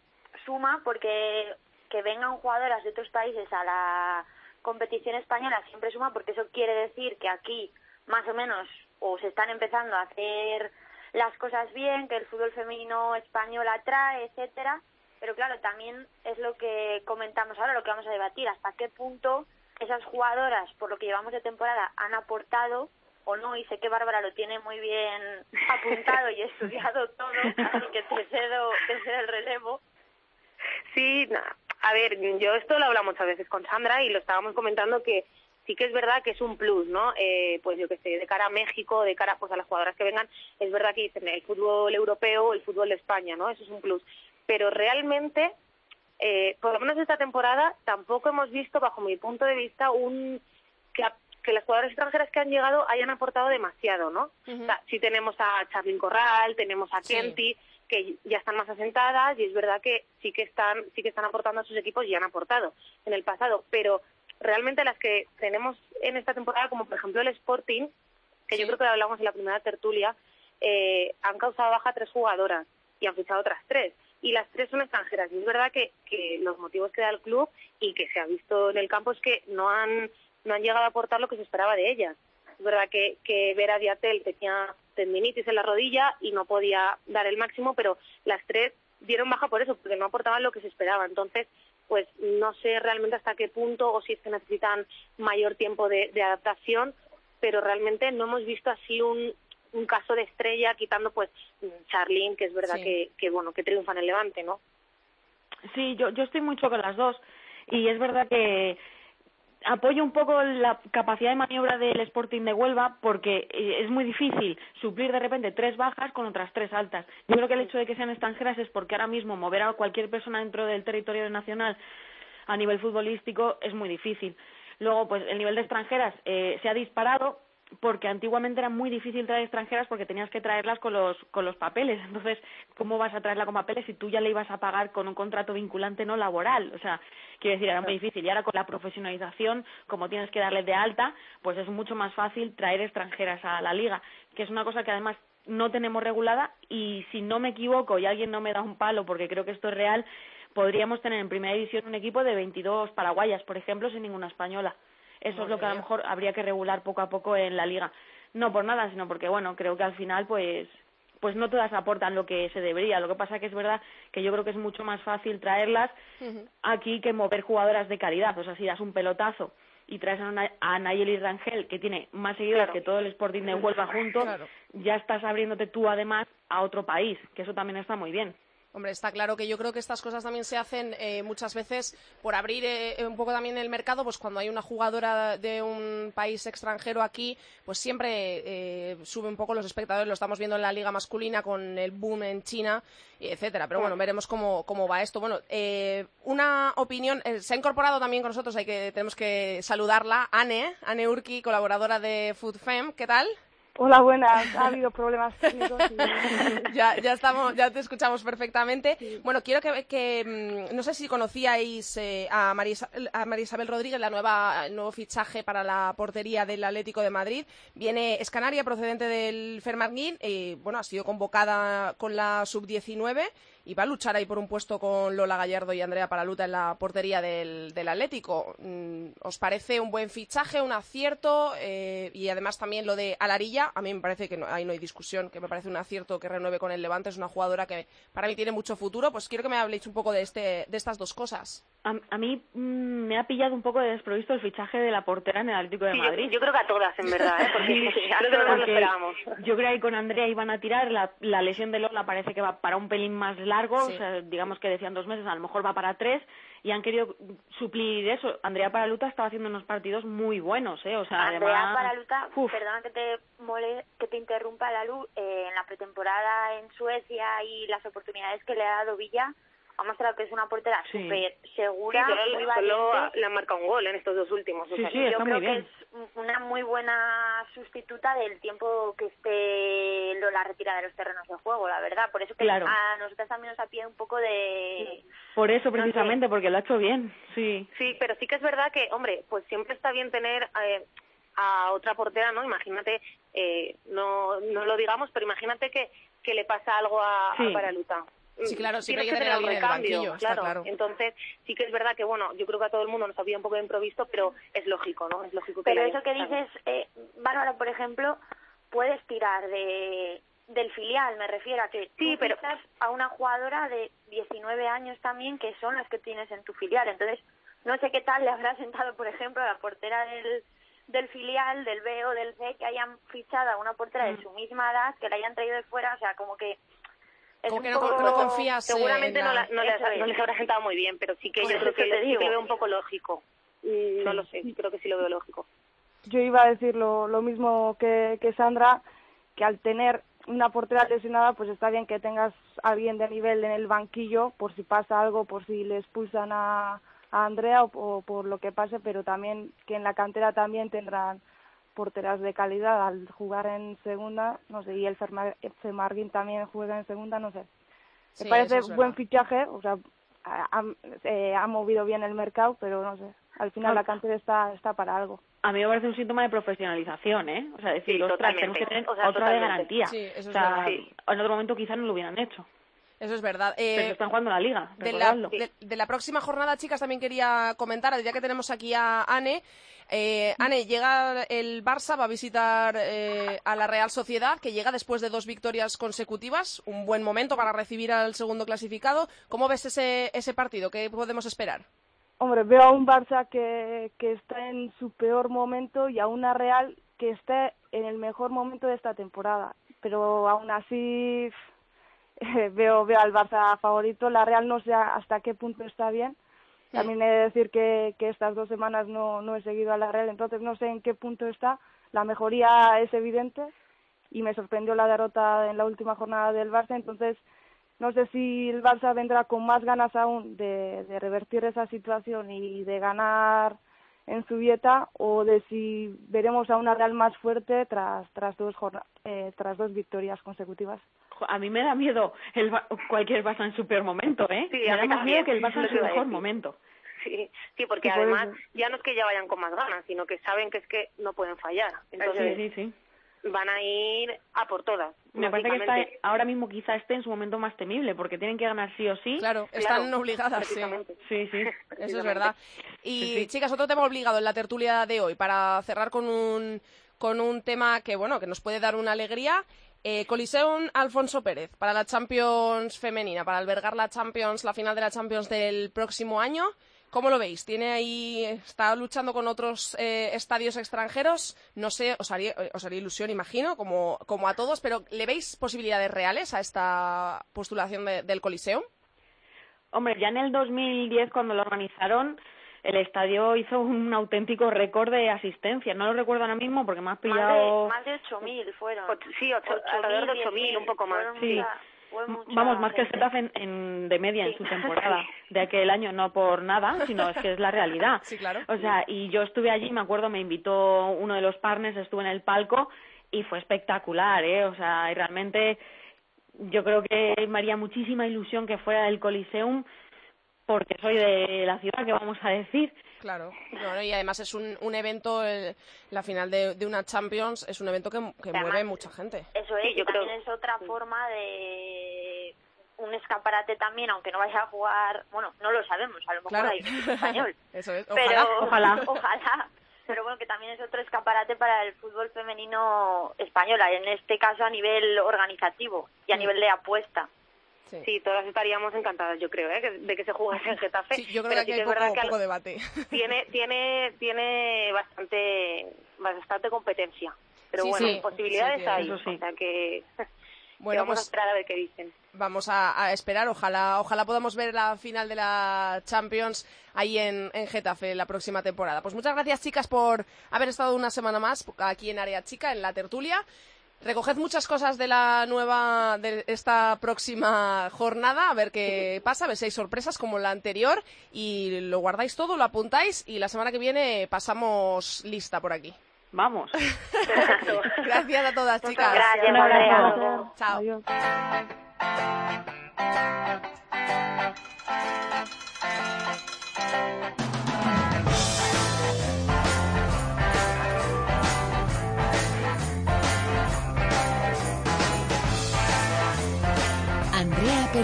suma porque que vengan jugadoras de otros países a la competición española siempre suma porque eso quiere decir que aquí más o menos o se están empezando a hacer las cosas bien que el fútbol femenino español atrae etcétera pero claro también es lo que comentamos ahora lo que vamos a debatir hasta qué punto esas jugadoras, por lo que llevamos de temporada, han aportado o no, y sé que Bárbara lo tiene muy bien apuntado y estudiado todo, así que te cedo, el relevo. Sí, a ver, yo esto lo hablamos a veces con Sandra y lo estábamos comentando que sí que es verdad que es un plus, ¿no? Eh, pues yo que sé, de cara a México, de cara pues a las jugadoras que vengan, es verdad que dicen el fútbol europeo, el fútbol de España, ¿no? Eso es un plus. Pero realmente eh, por lo menos esta temporada tampoco hemos visto, bajo mi punto de vista, un que, que las jugadoras extranjeras que han llegado hayan aportado demasiado, ¿no? o sea, sí tenemos a Charlyn Corral, tenemos a Kenty, que ya están más asentadas y es verdad que sí que están sí que están aportando a sus equipos y han aportado en el pasado, pero realmente las que tenemos en esta temporada, como por ejemplo el Sporting, que yo creo que lo hablamos en la primera tertulia, eh, han causado baja tres jugadoras y han fichado otras tres y las tres son extranjeras. Y es verdad que, que los motivos que da el club y que se ha visto en el campo es que no han, no han llegado a aportar lo que se esperaba de ellas. Es verdad que, que Vera Diatel tenía tendinitis en la rodilla y no podía dar el máximo, pero las tres dieron baja por eso, porque no aportaban lo que se esperaba. Entonces, pues no sé realmente hasta qué punto o si es que necesitan mayor tiempo de, adaptación, pero realmente no hemos visto así un, un caso de estrella quitando pues Charlene, que es verdad que, que, bueno, que triunfa en el Levante, ¿no? Sí, yo, yo estoy mucho con las dos y es verdad que apoyo un poco la capacidad de maniobra del Sporting de Huelva porque eh, es muy difícil suplir de repente tres bajas con otras tres altas. Yo creo que el hecho de que sean extranjeras es porque ahora mismo mover a cualquier persona dentro del territorio nacional a nivel futbolístico es muy difícil. Luego, pues el nivel de extranjeras eh, se ha disparado porque antiguamente era muy difícil traer extranjeras porque tenías que traerlas con los, con los papeles. Entonces, ¿cómo vas a traerla con papeles si tú ya le ibas a pagar con un contrato vinculante no laboral? O sea, quiero decir, era muy difícil. Y ahora con la profesionalización, como tienes que darle de alta, pues es mucho más fácil traer extranjeras a la liga, que es una cosa que además no tenemos regulada y si no me equivoco y alguien no me da un palo porque creo que esto es real, podríamos tener en primera división un equipo de 22 paraguayas, por ejemplo, sin ninguna española. Eso es lo que a lo mejor habría que regular poco a poco en la liga. No por nada, sino porque, bueno, creo que al final, pues, pues no todas aportan lo que se debería. Lo que pasa que es verdad que yo creo que es mucho más fácil traerlas aquí que mover jugadoras de calidad. O sea, si das un pelotazo y traes a, Nayeli Rangel, que tiene más seguidores que todo el Sporting de Huelva junto, ya estás abriéndote tú además a otro país, que eso también está muy bien. Hombre, está claro que yo creo que estas cosas también se hacen eh, muchas veces por abrir eh, un poco también el mercado, pues cuando hay una jugadora de un país extranjero aquí, pues siempre eh, sube un poco los espectadores, lo estamos viendo en la liga masculina con el boom en China, etcétera. Pero bueno, veremos cómo, cómo va esto. Bueno, una opinión, se ha incorporado también con nosotros, hay que, tenemos que saludarla, Anne, Anne Urki, colaboradora de FoodFem, ¿qué tal? Hola, buenas. Ha habido problemas técnicos. ya, ya, estamos, ya te escuchamos perfectamente. Bueno, quiero que, mm, no sé si conocíais eh, a, María, a María Isabel Rodríguez, la nueva, el nuevo fichaje para la portería del Atlético de Madrid. Viene, es canaria, procedente del Fermarguín, y bueno, ha sido convocada con la sub-19 y va a luchar ahí por un puesto con Lola Gallardo y Andrea Paraluta en la portería del, del Atlético. Mm, ¿Os parece un buen fichaje, un acierto? Eh, y además también lo de Alarilla, a mí me parece que no, ahí no hay discusión, que me parece un acierto que renueve con el Levante, es una jugadora que para mí tiene mucho futuro. Pues quiero que me habléis un poco de, este, de estas dos cosas. A, mí mm, me ha pillado un poco de desprovisto el fichaje de la portera en el Atlético de Madrid. Yo, creo que a todas, en verdad, ¿eh? porque no lo esperábamos. Yo creo que con Andrea iban a tirar, la, la lesión de Lola parece que va para un pelín más largo largo, o sea, digamos que decían dos meses, a lo mejor va para tres, y han querido suplir eso. Andrea Paraluta estaba haciendo unos partidos muy buenos, ¿eh? O sea, Andrea Paraluta, perdona que te mole, que te interrumpa la luz, eh, en la pretemporada en Suecia y las oportunidades que le ha dado Villa, ha mostrado que es una portera súper segura, sí, solo, le han marcado un gol en estos dos últimos. Sí, sí, yo creo que es una muy buena sustituta del tiempo que esté la retirada de los terrenos de juego, la verdad. Por eso que a nosotros también nos apía un poco de... Por eso, precisamente, porque lo ha hecho bien, sí. Sí, pero sí que es verdad que, hombre, pues siempre está bien tener... Eh, a otra portera, ¿no? Imagínate, eh, no, no lo digamos, pero imagínate que, que le pasa algo a, a Paraluta Sí, claro, sí hay que tener en claro. Entonces, sí que es verdad que, bueno, yo creo que a todo el mundo nos había un poco de improviso, pero es lógico, ¿no? Es lógico que Pero eso que dices, eh, Bárbara, por ejemplo, puedes tirar de del filial, me refiero a que sí, pero a una jugadora de 19 años también, que son las que tienes en tu filial. Entonces, no sé qué tal le habrá sentado, por ejemplo, a la portera del, del filial, del B o del C, que hayan fichado a una portera de mm. su misma edad, que la hayan traído de fuera, o sea, como que como que no, confías seguramente no, no, les, habrá sentado muy bien pero sí que yo creo que, lo veo un poco lógico. Mm, no lo sé creo que sí lo veo lógico. Yo iba a decir lo, lo mismo que, que Sandra que al tener una portera lesionada pues está bien que tengas a alguien de nivel en el banquillo por si pasa algo por si le expulsan a, a Andrea o por lo que pase pero también que en la cantera también tendrán porteras de calidad al jugar en segunda, no sé, y el Femarguín también juega en segunda, no sé. Me parece buen fichaje, o sea, ha, eh, ha, movido bien el mercado, pero no sé, al final la cantera está, está para algo. A mí me parece un síntoma de profesionalización, ¿eh? O sea, decir, sí, ostras, tenemos que tener otra de garantía. o sea, en otro momento quizás no lo hubieran hecho. Eso es verdad. Pero Eh, están jugando la liga, de la, recordadlo. de, de la próxima jornada, chicas, también quería comentar, ya que tenemos aquí a Ane. Eh, Ane, llega el Barça, va a visitar eh, a la Real Sociedad, que llega después de dos victorias consecutivas. Un buen momento para recibir al segundo clasificado. ¿Cómo ves ese, ese partido? ¿Qué podemos esperar? Hombre, veo a un Barça que, que está en su peor momento y a una Real que está en el mejor momento de esta temporada. Pero aún así eh, veo, veo al Barça favorito. La Real no sé hasta qué punto está bien. También he de decir que, que estas dos semanas no, no he seguido a la Real, entonces no sé en qué punto está. La mejoría es evidente y me sorprendió la derrota en la última jornada del Barça, entonces no sé si el Barça vendrá con más ganas aún de, de revertir esa situación y de ganar en su dieta o de si veremos a una Real más fuerte tras tras dos eh, tras dos victorias consecutivas. A mí me da miedo el Ba- cualquier Barça en su peor momento, ¿eh? Sí, me a da mí más miedo que el Barça en su mejor momento. Sí, sí, porque además ya no es que ya vayan con más ganas, sino que saben que es que no pueden fallar. Entonces sí, sí, sí. Van a ir a por todas. Me parece que está, ahora mismo quizá esté en su momento más temible, porque tienen que ganar sí o sí. Claro, están Claro, obligadas. sí. Sí, sí. Eso es verdad. Y Sí, sí. chicas, otro tema obligado en la tertulia de hoy para cerrar con un con un tema que bueno que nos puede dar una alegría. Eh, Coliseum Alfonso Pérez para la Champions femenina, para albergar la Champions, la final de la Champions del próximo año. ¿Cómo lo veis? ¿Tiene ahí, está luchando con otros eh, estadios extranjeros? No sé, os haría, eh, os haría ilusión, imagino, como, como a todos, pero ¿le veis posibilidades reales a esta postulación de- del Coliseum? Hombre, ya en el 2010, cuando lo organizaron, el estadio hizo un auténtico récord de asistencia. No lo recuerdo ahora mismo porque me has Más pillado... de, más de 8.000 fueron. Och- sí, ocho- alrededor de 8.000, un poco más. Sí. Vamos, más que el. Getafe en, en- de media en su temporada de aquel año, no por nada, sino es que es la realidad. Sí, claro. O sea, y yo estuve allí, me acuerdo, me invitó uno de los partners, estuve en el palco y fue espectacular, ¿eh? O sea, y realmente yo creo que me haría muchísima ilusión que fuera el Coliseum porque soy de la ciudad, que vamos a decir. Claro, No, y además es un, un evento, el- la final de, de una Champions es un evento que, que Además, mueve mucha gente. Eso es, Sí, yo creo- también es otra forma de un escaparate también, aunque no vaya a jugar, bueno, no lo sabemos, a lo mejor Claro. hay un español, Eso es, pero ojalá. ojalá. ojalá. Pero bueno, que también es otro escaparate para el fútbol femenino español, en este caso a nivel organizativo y a Mm. nivel de apuesta. Sí. Sí, todas estaríamos encantadas, yo creo, ¿eh? que- de que se jugase en Getafe. Sí, yo creo Pero que sí aquí hay es verdad poco, que al- poco debate. tiene tiene tiene bastante bastante competencia. Pero Sí, bueno, sí, posibilidades sí, hay, eso sí. o sea que, que Bueno, vamos a pues esperar a ver qué dicen. vamos a, a esperar. Ojalá, ojalá podamos ver la final de la Champions ahí en, en Getafe la próxima temporada. Pues muchas gracias, chicas, por haber estado una semana más aquí en Área Chica, en la tertulia. Recoged muchas cosas de la nueva, de esta próxima jornada, a ver qué pasa, a ver si hay sorpresas como la anterior y lo guardáis todo, lo apuntáis y la semana que viene pasamos lista por aquí. Vamos. Gracias a todas, chicas. Gracias, Un abrazo. Andrea. Chao. Adiós.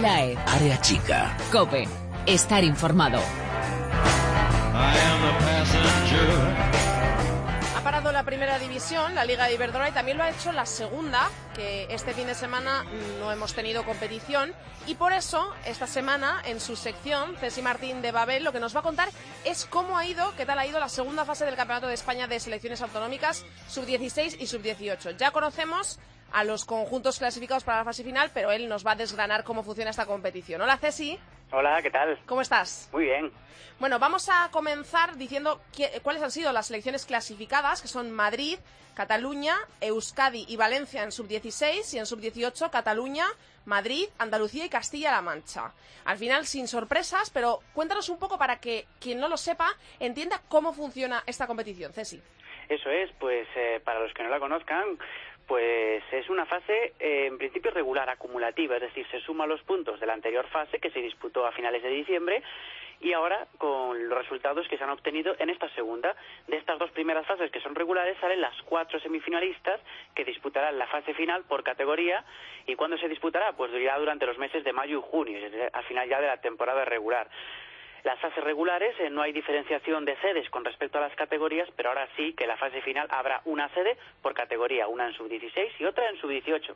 Pelaez. Área chica. Cope. Estar informado. Ha parado la primera división, la Liga de Iberdrola, y también lo ha hecho la segunda, que este fin de semana no hemos tenido competición. Y por eso, esta semana, en su sección, Ceci Martín de Babel, lo que nos va a contar es cómo ha ido, qué tal ha ido la segunda fase del Campeonato de España de Selecciones Autonómicas, sub-16 y sub-18. Ya conocemos a los conjuntos clasificados para la fase final, pero él nos va a desgranar cómo funciona esta competición. Hola, Ceci, Hola, ¿qué tal? ¿cómo estás? Muy bien. Bueno, vamos a comenzar diciendo qué- cuáles han sido las selecciones clasificadas, que son Madrid, Cataluña, Euskadi y Valencia en sub-16 y en sub-18 Cataluña, Madrid, Andalucía y Castilla-La Mancha. Al final, sin sorpresas, pero cuéntanos un poco para que quien no lo sepa entienda cómo funciona esta competición, Ceci. Eso es, pues eh, para los que no la conozcan, Pues es una fase eh, en principio regular, acumulativa, es decir, se suma los puntos de la anterior fase que se disputó a finales de diciembre y ahora con los resultados que se han obtenido en esta segunda. De estas dos primeras fases que son regulares salen las cuatro semifinalistas que disputarán la fase final por categoría y cuándo se disputará pues dirá durante los meses de mayo y junio, al final ya de la temporada regular las fases regulares eh, no hay diferenciación de sedes con respecto a las categorías, pero ahora sí que la fase final habrá una sede por categoría, una en sub-16 y otra en sub-18.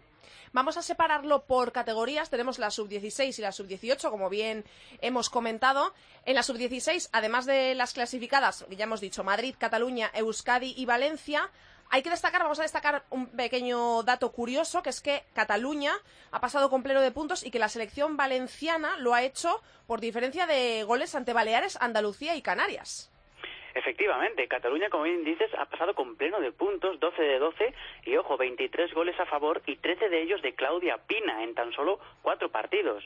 Vamos a separarlo por categorías. Tenemos la sub-16 y la sub-18, como bien hemos comentado. En la sub-16, además de las clasificadas, ya hemos dicho, Madrid, Cataluña, Euskadi y Valencia, hay que destacar, vamos a destacar un pequeño dato curioso, que es que Cataluña ha pasado con pleno de puntos y que la selección valenciana lo ha hecho por diferencia de goles ante Baleares, Andalucía y Canarias. Efectivamente, Cataluña, como bien dices, ha pasado con pleno de puntos, 12 de 12, y ojo, 23 goles a favor y 13 de ellos de Claudia Pina en tan solo cuatro partidos.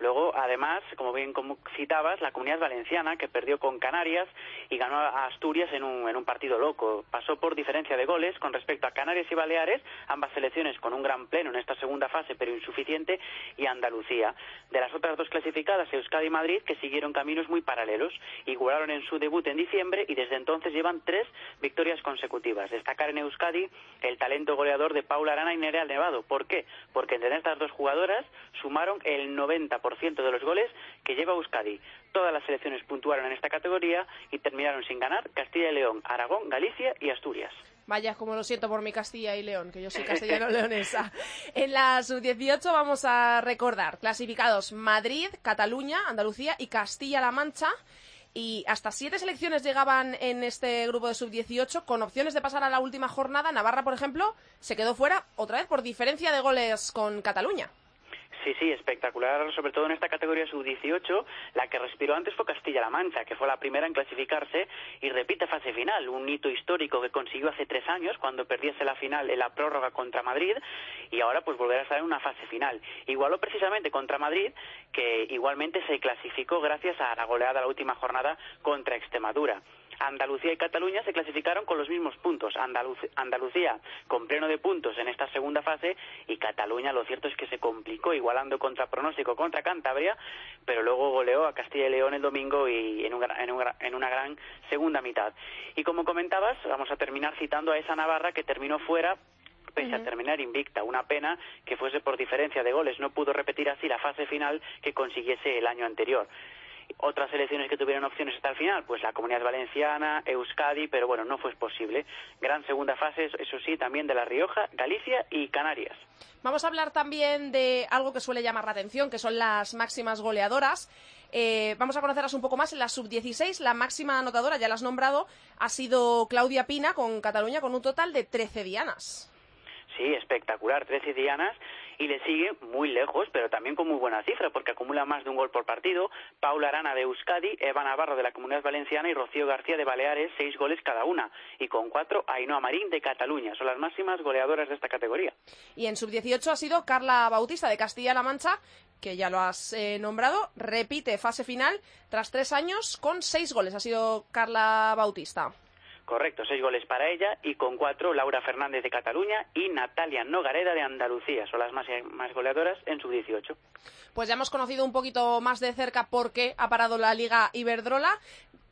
Luego, además, como bien citabas, la comunidad valenciana que perdió con Canarias y ganó a Asturias en un, en un partido loco. Pasó por diferencia de goles con respecto a Canarias y Baleares, ambas selecciones con un gran pleno en esta segunda fase, pero insuficiente, y Andalucía. De las otras dos clasificadas, Euskadi y Madrid, que siguieron caminos muy paralelos, igualaron en su debut en diciembre y desde entonces llevan tres victorias consecutivas. Destacar en Euskadi el talento goleador de Paula Arana y Nerea Nevado. ¿Por qué? Porque entre estas dos jugadoras sumaron el 90% de los goles que lleva Euskadi. Todas las selecciones puntuaron en esta categoría y terminaron sin ganar Castilla y León, Aragón, Galicia y Asturias. Vaya, como lo siento por mi Castilla y León, que yo soy castellano-leonesa. En la sub-18 vamos a recordar clasificados Madrid, Cataluña, Andalucía y Castilla-La Mancha. Y hasta siete selecciones llegaban en este grupo de sub-18 con opciones de pasar a la última jornada. Navarra, por ejemplo, se quedó fuera otra vez por diferencia de goles con Cataluña. Sí, sí, espectacular, sobre todo en esta categoría sub-18. La que respiró antes fue Castilla-La Mancha, que fue la primera en clasificarse y repite fase final, un hito histórico que consiguió hace tres años cuando perdiese la final en la prórroga contra Madrid y ahora pues volverá a estar en una fase final. Igualó precisamente contra Madrid, que igualmente se clasificó gracias a la goleada la última jornada contra Extremadura. Andalucía y Cataluña se clasificaron con los mismos puntos. Andalucía con pleno de puntos en esta segunda fase y Cataluña lo cierto es que se complicó igualando contra pronóstico contra Cantabria, pero luego goleó a Castilla y León el domingo y en, en una gran segunda mitad. Y como comentabas, vamos a terminar citando a esa Navarra que terminó fuera pese a terminar invicta. Una pena que fuese por diferencia de goles. No pudo repetir así la fase final que consiguiese el año anterior. Otras elecciones que tuvieron opciones hasta el final, pues la Comunidad Valenciana, Euskadi, pero bueno, no fue posible. Gran segunda fase, eso sí, también de La Rioja, Galicia y Canarias. Vamos a hablar también de algo que suele llamar la atención, que son las máximas goleadoras. Eh, vamos a conocerlas un poco más. En la sub-16, la máxima anotadora, ya la has nombrado, ha sido Claudia Pina con Cataluña con un total de 13 dianas. Sí, espectacular, 13 dianas y le sigue muy lejos, pero también con muy buena cifra, porque acumula más de un gol por partido. Paula Arana de Euskadi, Eva Navarro de la Comunidad Valenciana y Rocío García de Baleares, seis goles cada una. Y con cuatro, Ainhoa Marín de Cataluña. Son las máximas goleadoras de esta categoría. Y en sub-18 ha sido Carla Bautista de Castilla-La Mancha, que ya lo has eh, nombrado, repite fase final tras tres años con seis goles. Ha sido Carla Bautista. Correcto, seis goles para ella y con cuatro Laura Fernández de Cataluña y Natalia Nogareda de Andalucía. Son las más, más goleadoras en su 18. Pues ya hemos conocido un poquito más de cerca por qué ha parado la Liga Iberdrola.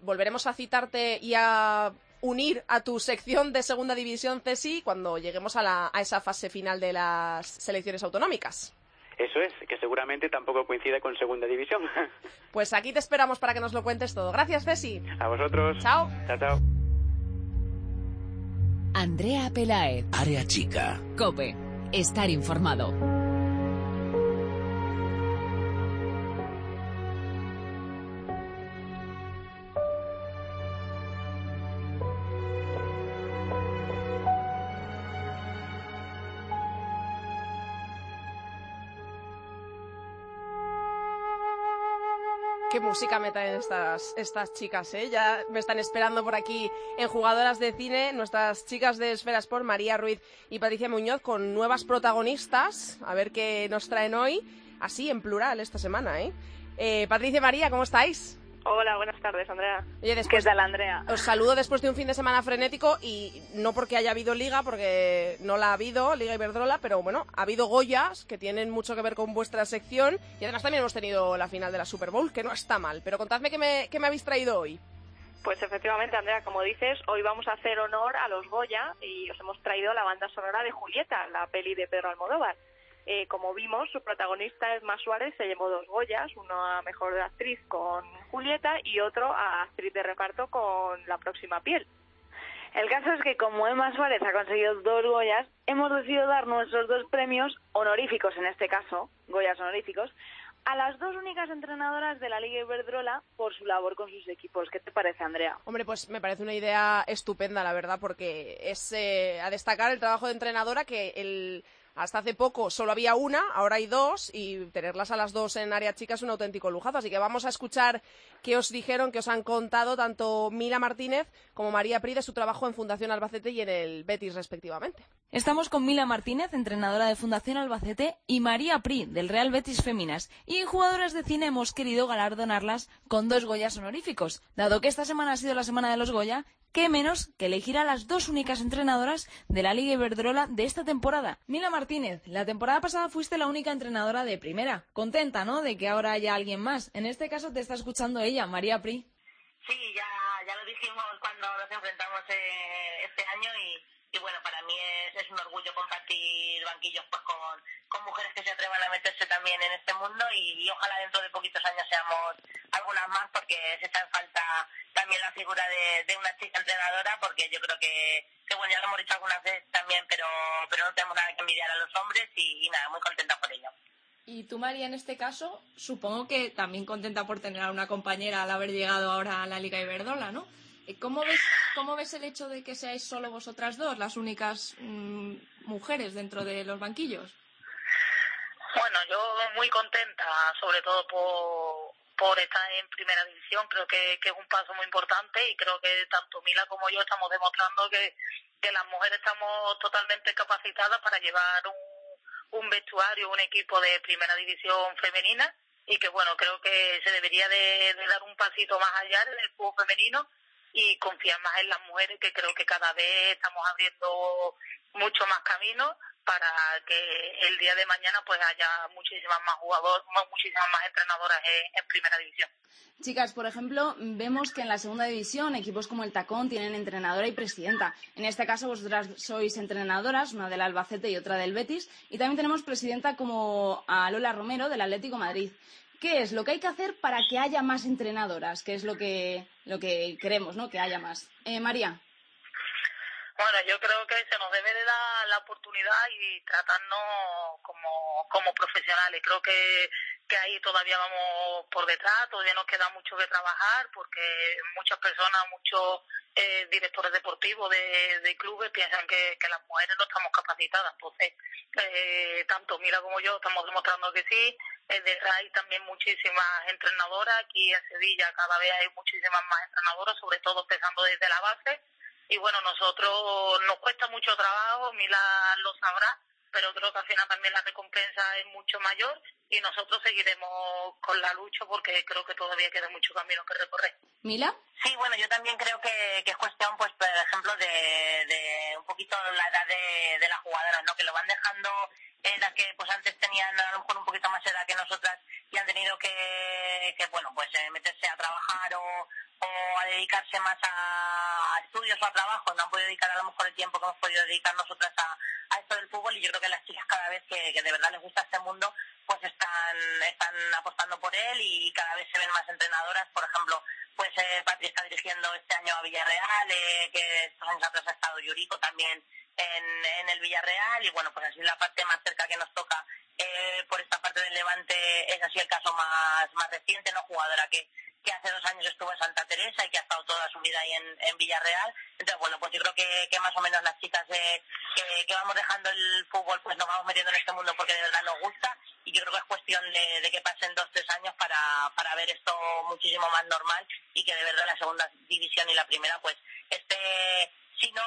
Volveremos a citarte y a unir a tu sección de Segunda División CESI cuando lleguemos a, a esa fase final de las selecciones autonómicas. Eso es, que seguramente tampoco coincide con Segunda División. Pues aquí te esperamos para que nos lo cuentes todo. Gracias, Ceci. A vosotros. Chao. Chao, chao. Andrea Pelaez. Área chica. Cope. Estar informado. Qué música me traen estas, estas chicas, ¿eh? Ya me están esperando por aquí en Jugadoras de Cine, nuestras chicas de Esfera Sport, María Ruiz y Patricia Muñoz, con nuevas protagonistas. A ver qué nos traen hoy, así en plural esta semana, ¿eh? eh Patricia y María, ¿cómo estáis? Hola, buenas tardes, Andrea. Oye, después, ¿Qué tal, Andrea? Os saludo después de un fin de semana frenético y no porque haya habido liga, porque no la ha habido, Liga Iberdrola, pero bueno, ha habido Goyas que tienen mucho que ver con vuestra sección y además también hemos tenido la final de la Super Bowl, que no está mal. Pero contadme qué me, qué me habéis traído hoy. Pues efectivamente, Andrea, como dices, hoy vamos a hacer honor a los Goya y os hemos traído la banda sonora de Julieta, la peli de Pedro Almodóvar. Eh, como vimos, su protagonista, Esma Suárez, se llevó dos Goyas, uno a Mejor Actriz con Julieta y otro a Actriz de Reparto con La Próxima Piel. El caso es que como Emma Suárez ha conseguido dos Goyas, hemos decidido dar nuestros dos premios honoríficos, en este caso, Goyas honoríficos, a las dos únicas entrenadoras de la Liga Iberdrola por su labor con sus equipos. ¿Qué te parece, Andrea? Hombre, pues me parece una idea estupenda, la verdad, porque es eh, a destacar el trabajo de entrenadora que el hasta hace poco solo había una, ahora hay dos y tenerlas a las dos en área chica es un auténtico lujazo. Así que vamos a escuchar qué os dijeron, qué os han contado tanto Mila Martínez como María Pri de su trabajo en Fundación Albacete y en el Betis respectivamente. Estamos con Mila Martínez, entrenadora de Fundación Albacete, y María Pri, del Real Betis Féminas. Y en Jugadoras de Cine hemos querido galardonarlas con dos Goyas honoríficos. Dado que esta semana ha sido la semana de los Goya, qué menos que elegir a las dos únicas entrenadoras de la Liga Iberdrola de esta temporada. Mila Martínez, la temporada pasada fuiste la única entrenadora de primera. Contenta, ¿no?, de que ahora haya alguien más. En este caso te está escuchando ella, María Pri. Sí, ya, ya lo dijimos cuando nos enfrentamos eh, este año y, y, bueno, para mí es, es, un orgullo compartir banquillos pues, con, con, mujeres que se atrevan a meterse también en este mundo y, ojalá dentro de poquitos años seamos algunas más porque se echa en falta también la figura de, de, una chica entrenadora porque yo creo que, que, bueno, ya lo hemos dicho algunas veces también, pero, pero no tenemos nada que envidiar a los hombres y, y nada, muy contenta por ello. Y tú, María, en este caso, supongo que también contenta por tener a una compañera al haber llegado ahora a la Liga Iberdrola, ¿no? ¿Cómo ves, ¿Cómo ves el hecho de que seáis solo vosotras dos, las únicas mmm, mujeres dentro de los banquillos? Bueno, yo muy contenta, sobre todo por, estar en primera división. Creo que, es un paso muy importante y creo que tanto Mila como yo estamos demostrando que, las mujeres estamos totalmente capacitadas para llevar un, un vestuario, un equipo de primera división femenina y que bueno, creo que se debería de, dar un pasito más allá en el fútbol femenino y confiar más en las mujeres, que creo que cada vez estamos abriendo mucho más caminos para que el día de mañana pues haya muchísimas más jugadores, muchísimas más entrenadoras en, en, primera división. Chicas, por ejemplo, vemos que en la segunda división equipos como el Tacón tienen entrenadora y presidenta. En este caso vosotras sois entrenadoras, una del Albacete y otra del Betis, y también tenemos presidenta como a Lola Romero del Atlético Madrid. ¿Qué es lo que hay que hacer para que haya más entrenadoras? ¿Qué es lo que, lo que queremos, ¿no? Que haya más. Eh, María. Bueno, yo creo que se nos debe de dar la oportunidad y tratarnos como, como profesionales. Creo que, que ahí todavía vamos por detrás, todavía nos queda mucho que trabajar porque muchas personas, muchos eh, directores deportivos de, de, clubes piensan que, que las mujeres no estamos capacitadas. Entonces, eh, tanto Mira como yo estamos demostrando que sí. Detrás también muchísimas entrenadoras. Aquí en Sevilla cada vez hay muchísimas más entrenadoras, sobre todo empezando desde la base y bueno, nosotros nos cuesta mucho trabajo, Mila lo sabrá, pero creo que al final también la recompensa es mucho mayor y nosotros seguiremos con la lucha porque creo que todavía queda mucho camino que recorrer. ¿Mila? Sí, bueno, yo también creo que, que es cuestión, pues, por ejemplo, de, de un poquito la edad de, de las jugadoras, ¿no? Que lo van dejando eh, las que pues antes tenían a lo mejor un poquito más edad que nosotras y han tenido que, que bueno, pues eh, meterse a trabajar o, o a dedicarse más a estudios o a trabajo, no han podido dedicar a lo mejor el tiempo que hemos podido dedicar nosotras a, a esto del fútbol y yo creo que las chicas cada vez que, que de verdad les gusta este mundo pues están, están apostando por él y cada vez se ven más entrenadoras, por ejemplo, pues eh, Patri está dirigiendo este año a Villarreal, eh, que estos años ha estado Yuriko también en, en el Villarreal y bueno, pues así la parte más cerca que nos toca eh, por esta parte del Levante es así el caso más, más reciente, ¿no? Jugadora que, que hace dos años estuvo en Santa Teresa y que ha estado toda su vida ahí en, Villarreal. Entonces, bueno, pues yo creo que, más o menos las chicas de, que, vamos dejando el fútbol, pues nos vamos metiendo en este mundo porque de verdad nos gusta y yo creo que es cuestión de, que pasen dos, tres años para, para ver esto muchísimo más normal y que de verdad la segunda división y la primera, pues, esté si no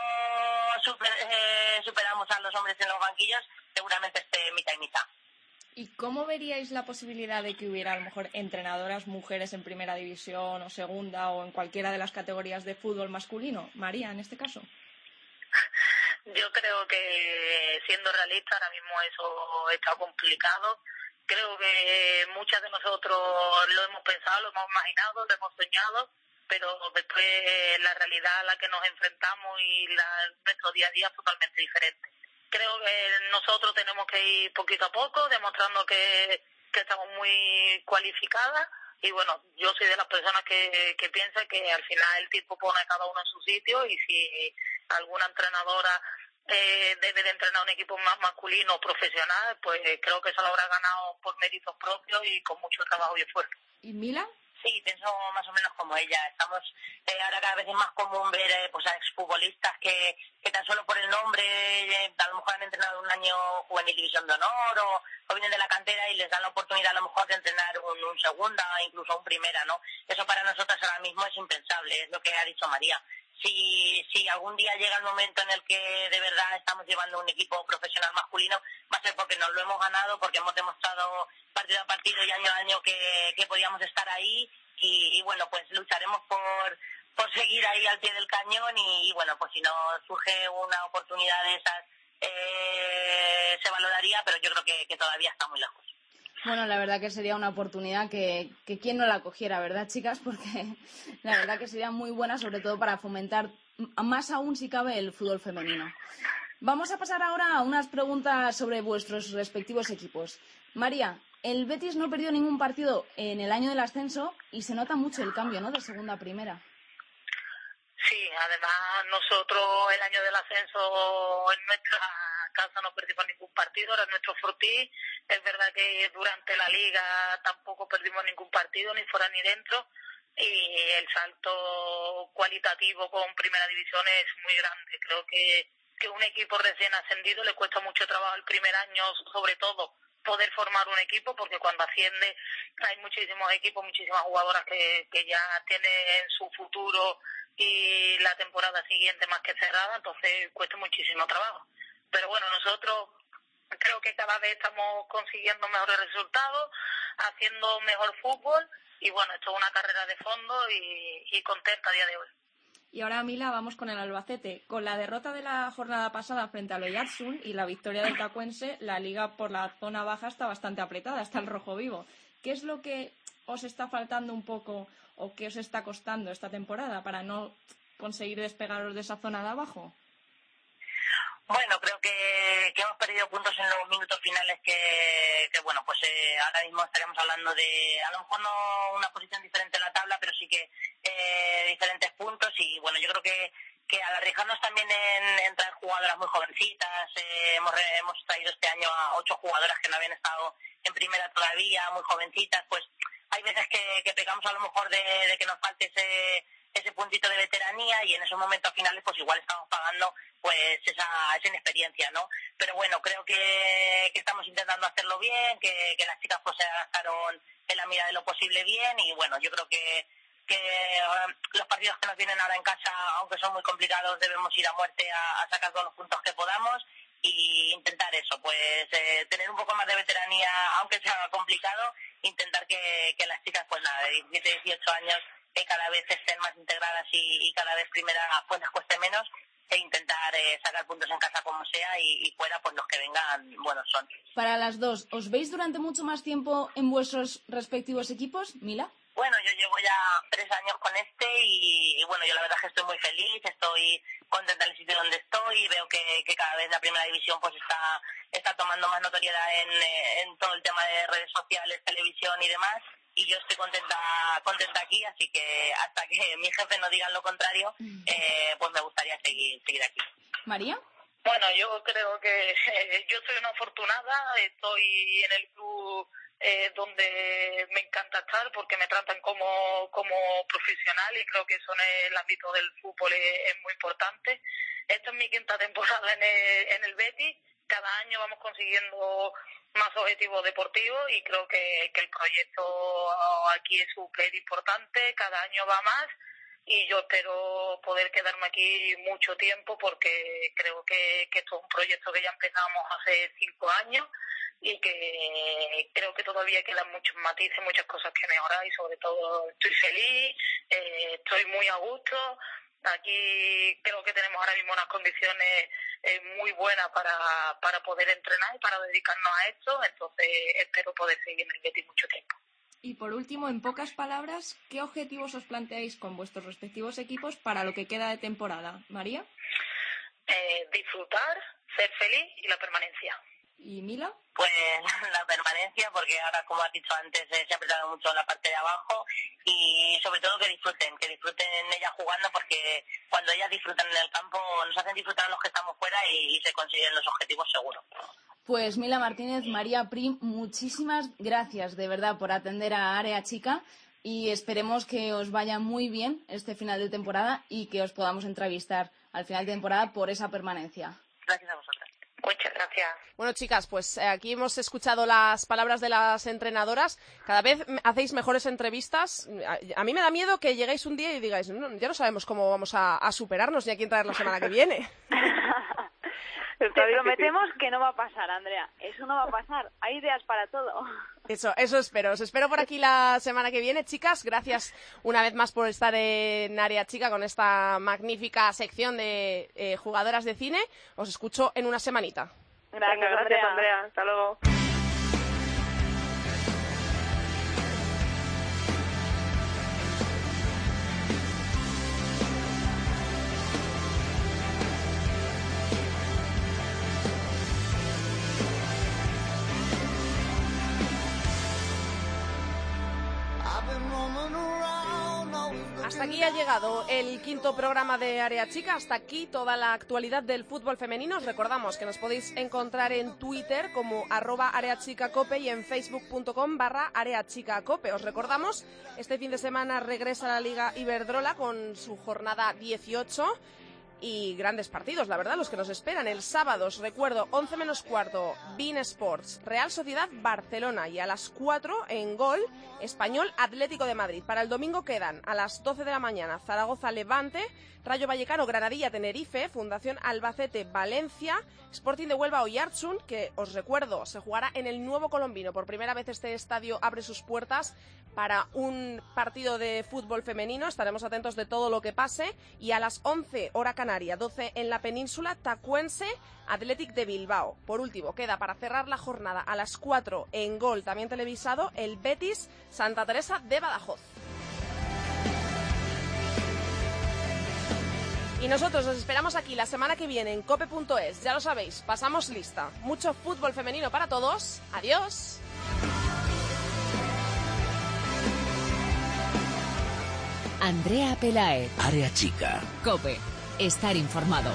super, eh, superamos a los hombres en los banquillos, seguramente esté mitad y mitad. ¿Y cómo veríais la posibilidad de que hubiera a lo mejor entrenadoras mujeres en primera división o segunda o en cualquiera de las categorías de fútbol masculino? María, en este caso. Yo creo que siendo realista ahora mismo eso está complicado. Creo que muchas de nosotros lo hemos pensado, lo hemos imaginado, lo hemos soñado, pero después la realidad a la que nos enfrentamos y la, nuestro día a día es totalmente diferente. Creo que nosotros tenemos que ir poquito a poco, demostrando que, que estamos muy cualificadas y bueno, yo soy de las personas que, que piensa que al final el tipo pone cada uno en su sitio y si alguna entrenadora eh, debe de entrenar un equipo más masculino profesional, pues creo que se lo habrá ganado por méritos propios y con mucho trabajo y esfuerzo. ¿Y Mila? Sí, pienso más o menos como ella. Estamos eh, ahora cada vez es más común ver eh, pues a exfutbolistas que, que tan solo por el nombre eh, a lo mejor han entrenado un año juvenil división de honor o, vienen de la cantera y les dan la oportunidad a lo mejor de entrenar un, un segunda, incluso un primera, ¿no? Eso para nosotros ahora mismo es impensable, es lo que ha dicho María si, si algún día llega el momento en el que de verdad estamos llevando un equipo profesional masculino, va a ser porque nos lo hemos ganado, porque hemos demostrado partido a partido y año a año que, que podíamos estar ahí y, y, bueno, pues lucharemos por, por seguir ahí al pie del cañón y, bueno, pues si nos surge una oportunidad de esas, eh, se valoraría, pero yo creo que, que todavía está muy lejos. Bueno, la verdad que sería una oportunidad que, que quien no la cogiera, ¿verdad, chicas? Porque la verdad que sería muy buena, sobre todo para fomentar más aún, si cabe, el fútbol femenino. Vamos a pasar ahora a unas preguntas sobre vuestros respectivos equipos. María, el Betis no perdió ningún partido en el año del ascenso y se nota mucho el cambio, ¿no? De segunda a primera. Sí, además nosotros el año del ascenso en nuestra casa no perdimos ningún partido, era nuestro fortí. Es verdad que durante la liga tampoco perdimos ningún partido, ni fuera ni dentro. Y el salto cualitativo con primera división es muy grande. Creo que, que un equipo recién ascendido le cuesta mucho trabajo el primer año, sobre todo poder formar un equipo, porque cuando asciende hay muchísimos equipos, muchísimas jugadoras que, que ya tienen su futuro y la temporada siguiente más que cerrada, entonces cuesta muchísimo trabajo. Pero bueno, nosotros creo que cada vez estamos consiguiendo mejores resultados, haciendo mejor fútbol y bueno, esto es una carrera de fondo y, y contenta a día de hoy. Y ahora, Mila, vamos con el Albacete. Con la derrota de la jornada pasada frente al Oyarzun y la victoria del Tacuense, la liga por la zona baja está bastante apretada, está el rojo vivo. ¿Qué es lo que os está faltando un poco o qué os está costando esta temporada para no conseguir despegaros de esa zona de abajo? Bueno, creo que, que hemos perdido puntos en los minutos finales que, que bueno, pues eh, ahora mismo estaríamos hablando de, a lo mejor no una posición diferente en la tabla, pero sí que eh, diferentes puntos y bueno, yo creo que, que al arriesgarnos también en, en traer jugadoras muy jovencitas, eh, hemos, hemos traído este año a ocho jugadoras que no habían estado en primera todavía, muy jovencitas, pues hay veces que, que pecamos a lo mejor de, de que nos falte ese ese puntito de veteranía y en esos momentos finales pues igual estamos pagando pues esa, esa inexperiencia, ¿no? Pero bueno, creo que, que estamos intentando hacerlo bien, que, que las chicas pues se adaptaron en la medida de lo posible bien y bueno, yo creo que que uh, los partidos que nos vienen ahora en casa, aunque son muy complicados, debemos ir a muerte a, a sacar todos los puntos que podamos y intentar eso, pues eh, tener un poco más de veteranía, aunque sea complicado, intentar que, que las chicas, pues nada, de 17, 18 años, que cada vez estén más integradas y, y cada vez primera pues cueste menos e intentar eh, sacar puntos en casa como sea y, y, fuera pues los que vengan buenos son. Para las dos, ¿os veis durante mucho más tiempo en vuestros respectivos equipos, Mila? Bueno, yo llevo ya tres años con este y, y, bueno, yo la verdad es que estoy muy feliz, estoy contenta en el sitio donde estoy y veo que, que cada vez la primera división pues está, está tomando más notoriedad en, en todo el tema de redes sociales, televisión y demás y yo estoy contenta contenta aquí, así que hasta que mi jefe no diga lo contrario, eh, pues me gustaría seguir, seguir aquí. ¿María? Bueno, yo creo que eh, yo soy una afortunada, estoy en el club eh, donde me encanta estar porque me tratan como, como profesional y creo que eso en el ámbito del fútbol es, es muy importante. Esta es mi quinta temporada en el, en el Betis, cada año vamos consiguiendo más objetivos deportivos y creo que, que el proyecto aquí es súper importante, cada año va más y yo espero poder quedarme aquí mucho tiempo porque creo que, que esto es un proyecto que ya empezamos hace cinco años y, que creo que todavía quedan muchos matices, muchas cosas que mejorar y sobre todo estoy feliz, eh, estoy muy a gusto. Aquí creo que tenemos ahora mismo unas condiciones eh, muy buenas para, para poder entrenar y para dedicarnos a esto, entonces espero poder seguir en el Betis mucho tiempo. Y por último, en pocas palabras, ¿qué objetivos os planteáis con vuestros respectivos equipos para lo que queda de temporada? María. Eh, disfrutar, ser feliz y la permanencia. ¿Y Mila? Pues la permanencia, porque ahora, como has dicho antes, eh, se ha apretado mucho la parte de abajo y sobre todo que disfruten, que disfruten ellas jugando, porque cuando ellas disfrutan en el campo nos hacen disfrutar los que estamos fuera y, y se consiguen los objetivos seguros. Pues Mila Martínez, María Prim, muchísimas gracias de verdad por atender a Área Chica y esperemos que os vaya muy bien este final de temporada y que os podamos entrevistar al final de temporada por esa permanencia. Gracias a vosotras. Muchas gracias. Bueno, chicas, pues eh, aquí hemos escuchado las palabras de las entrenadoras. Cada vez hacéis mejores entrevistas. A, a mí me da miedo que lleguéis un día y digáis, "No, ya no sabemos cómo vamos a, a superarnos ni a quién traer la semana que viene. Te prometemos que no va a pasar, Andrea. Eso no va a pasar. Hay ideas para todo. Eso, eso espero. Os espero por aquí la semana que viene, chicas. Gracias una vez más por estar en Área Chica con esta magnífica sección de eh, jugadoras de cine. Os escucho en una semanita. Gracias, Venga, gracias, Andrea. Andrea. Hasta luego. Hasta aquí ha llegado el quinto programa de Área Chica. Hasta aquí toda la actualidad del fútbol femenino. Os recordamos que nos podéis encontrar en Twitter como arroba areachicacope y en facebook.com barra areachicacope. Os recordamos, este fin de semana regresa la Liga Iberdrola con su jornada 18 y grandes partidos, la verdad, los que nos esperan. El sábado, os recuerdo, 11 menos cuarto, Bean Sports, Real Sociedad Barcelona y a las 4 en gol, Español Atlético de Madrid. Para el domingo quedan a las 12 de la mañana Zaragoza Levante, Rayo Vallecano Granadilla Tenerife, Fundación Albacete Valencia, Sporting de Huelva Oyarzun, que os recuerdo, se jugará en el nuevo Colombino. Por primera vez este estadio abre sus puertas para un partido de fútbol femenino. Estaremos atentos de todo lo que pase. Y a las 11, hora canaria, 12 en la península, Tacuense, Athletic de Bilbao. Por último, queda para cerrar la jornada a las 4 en gol, también televisado, el Betis Santa Teresa de Badajoz. Y nosotros os esperamos aquí la semana que viene en cope.es. Ya lo sabéis, pasamos lista. Mucho fútbol femenino para todos. Adiós. Andrea Pelae, Área chica. Cope, estar informado.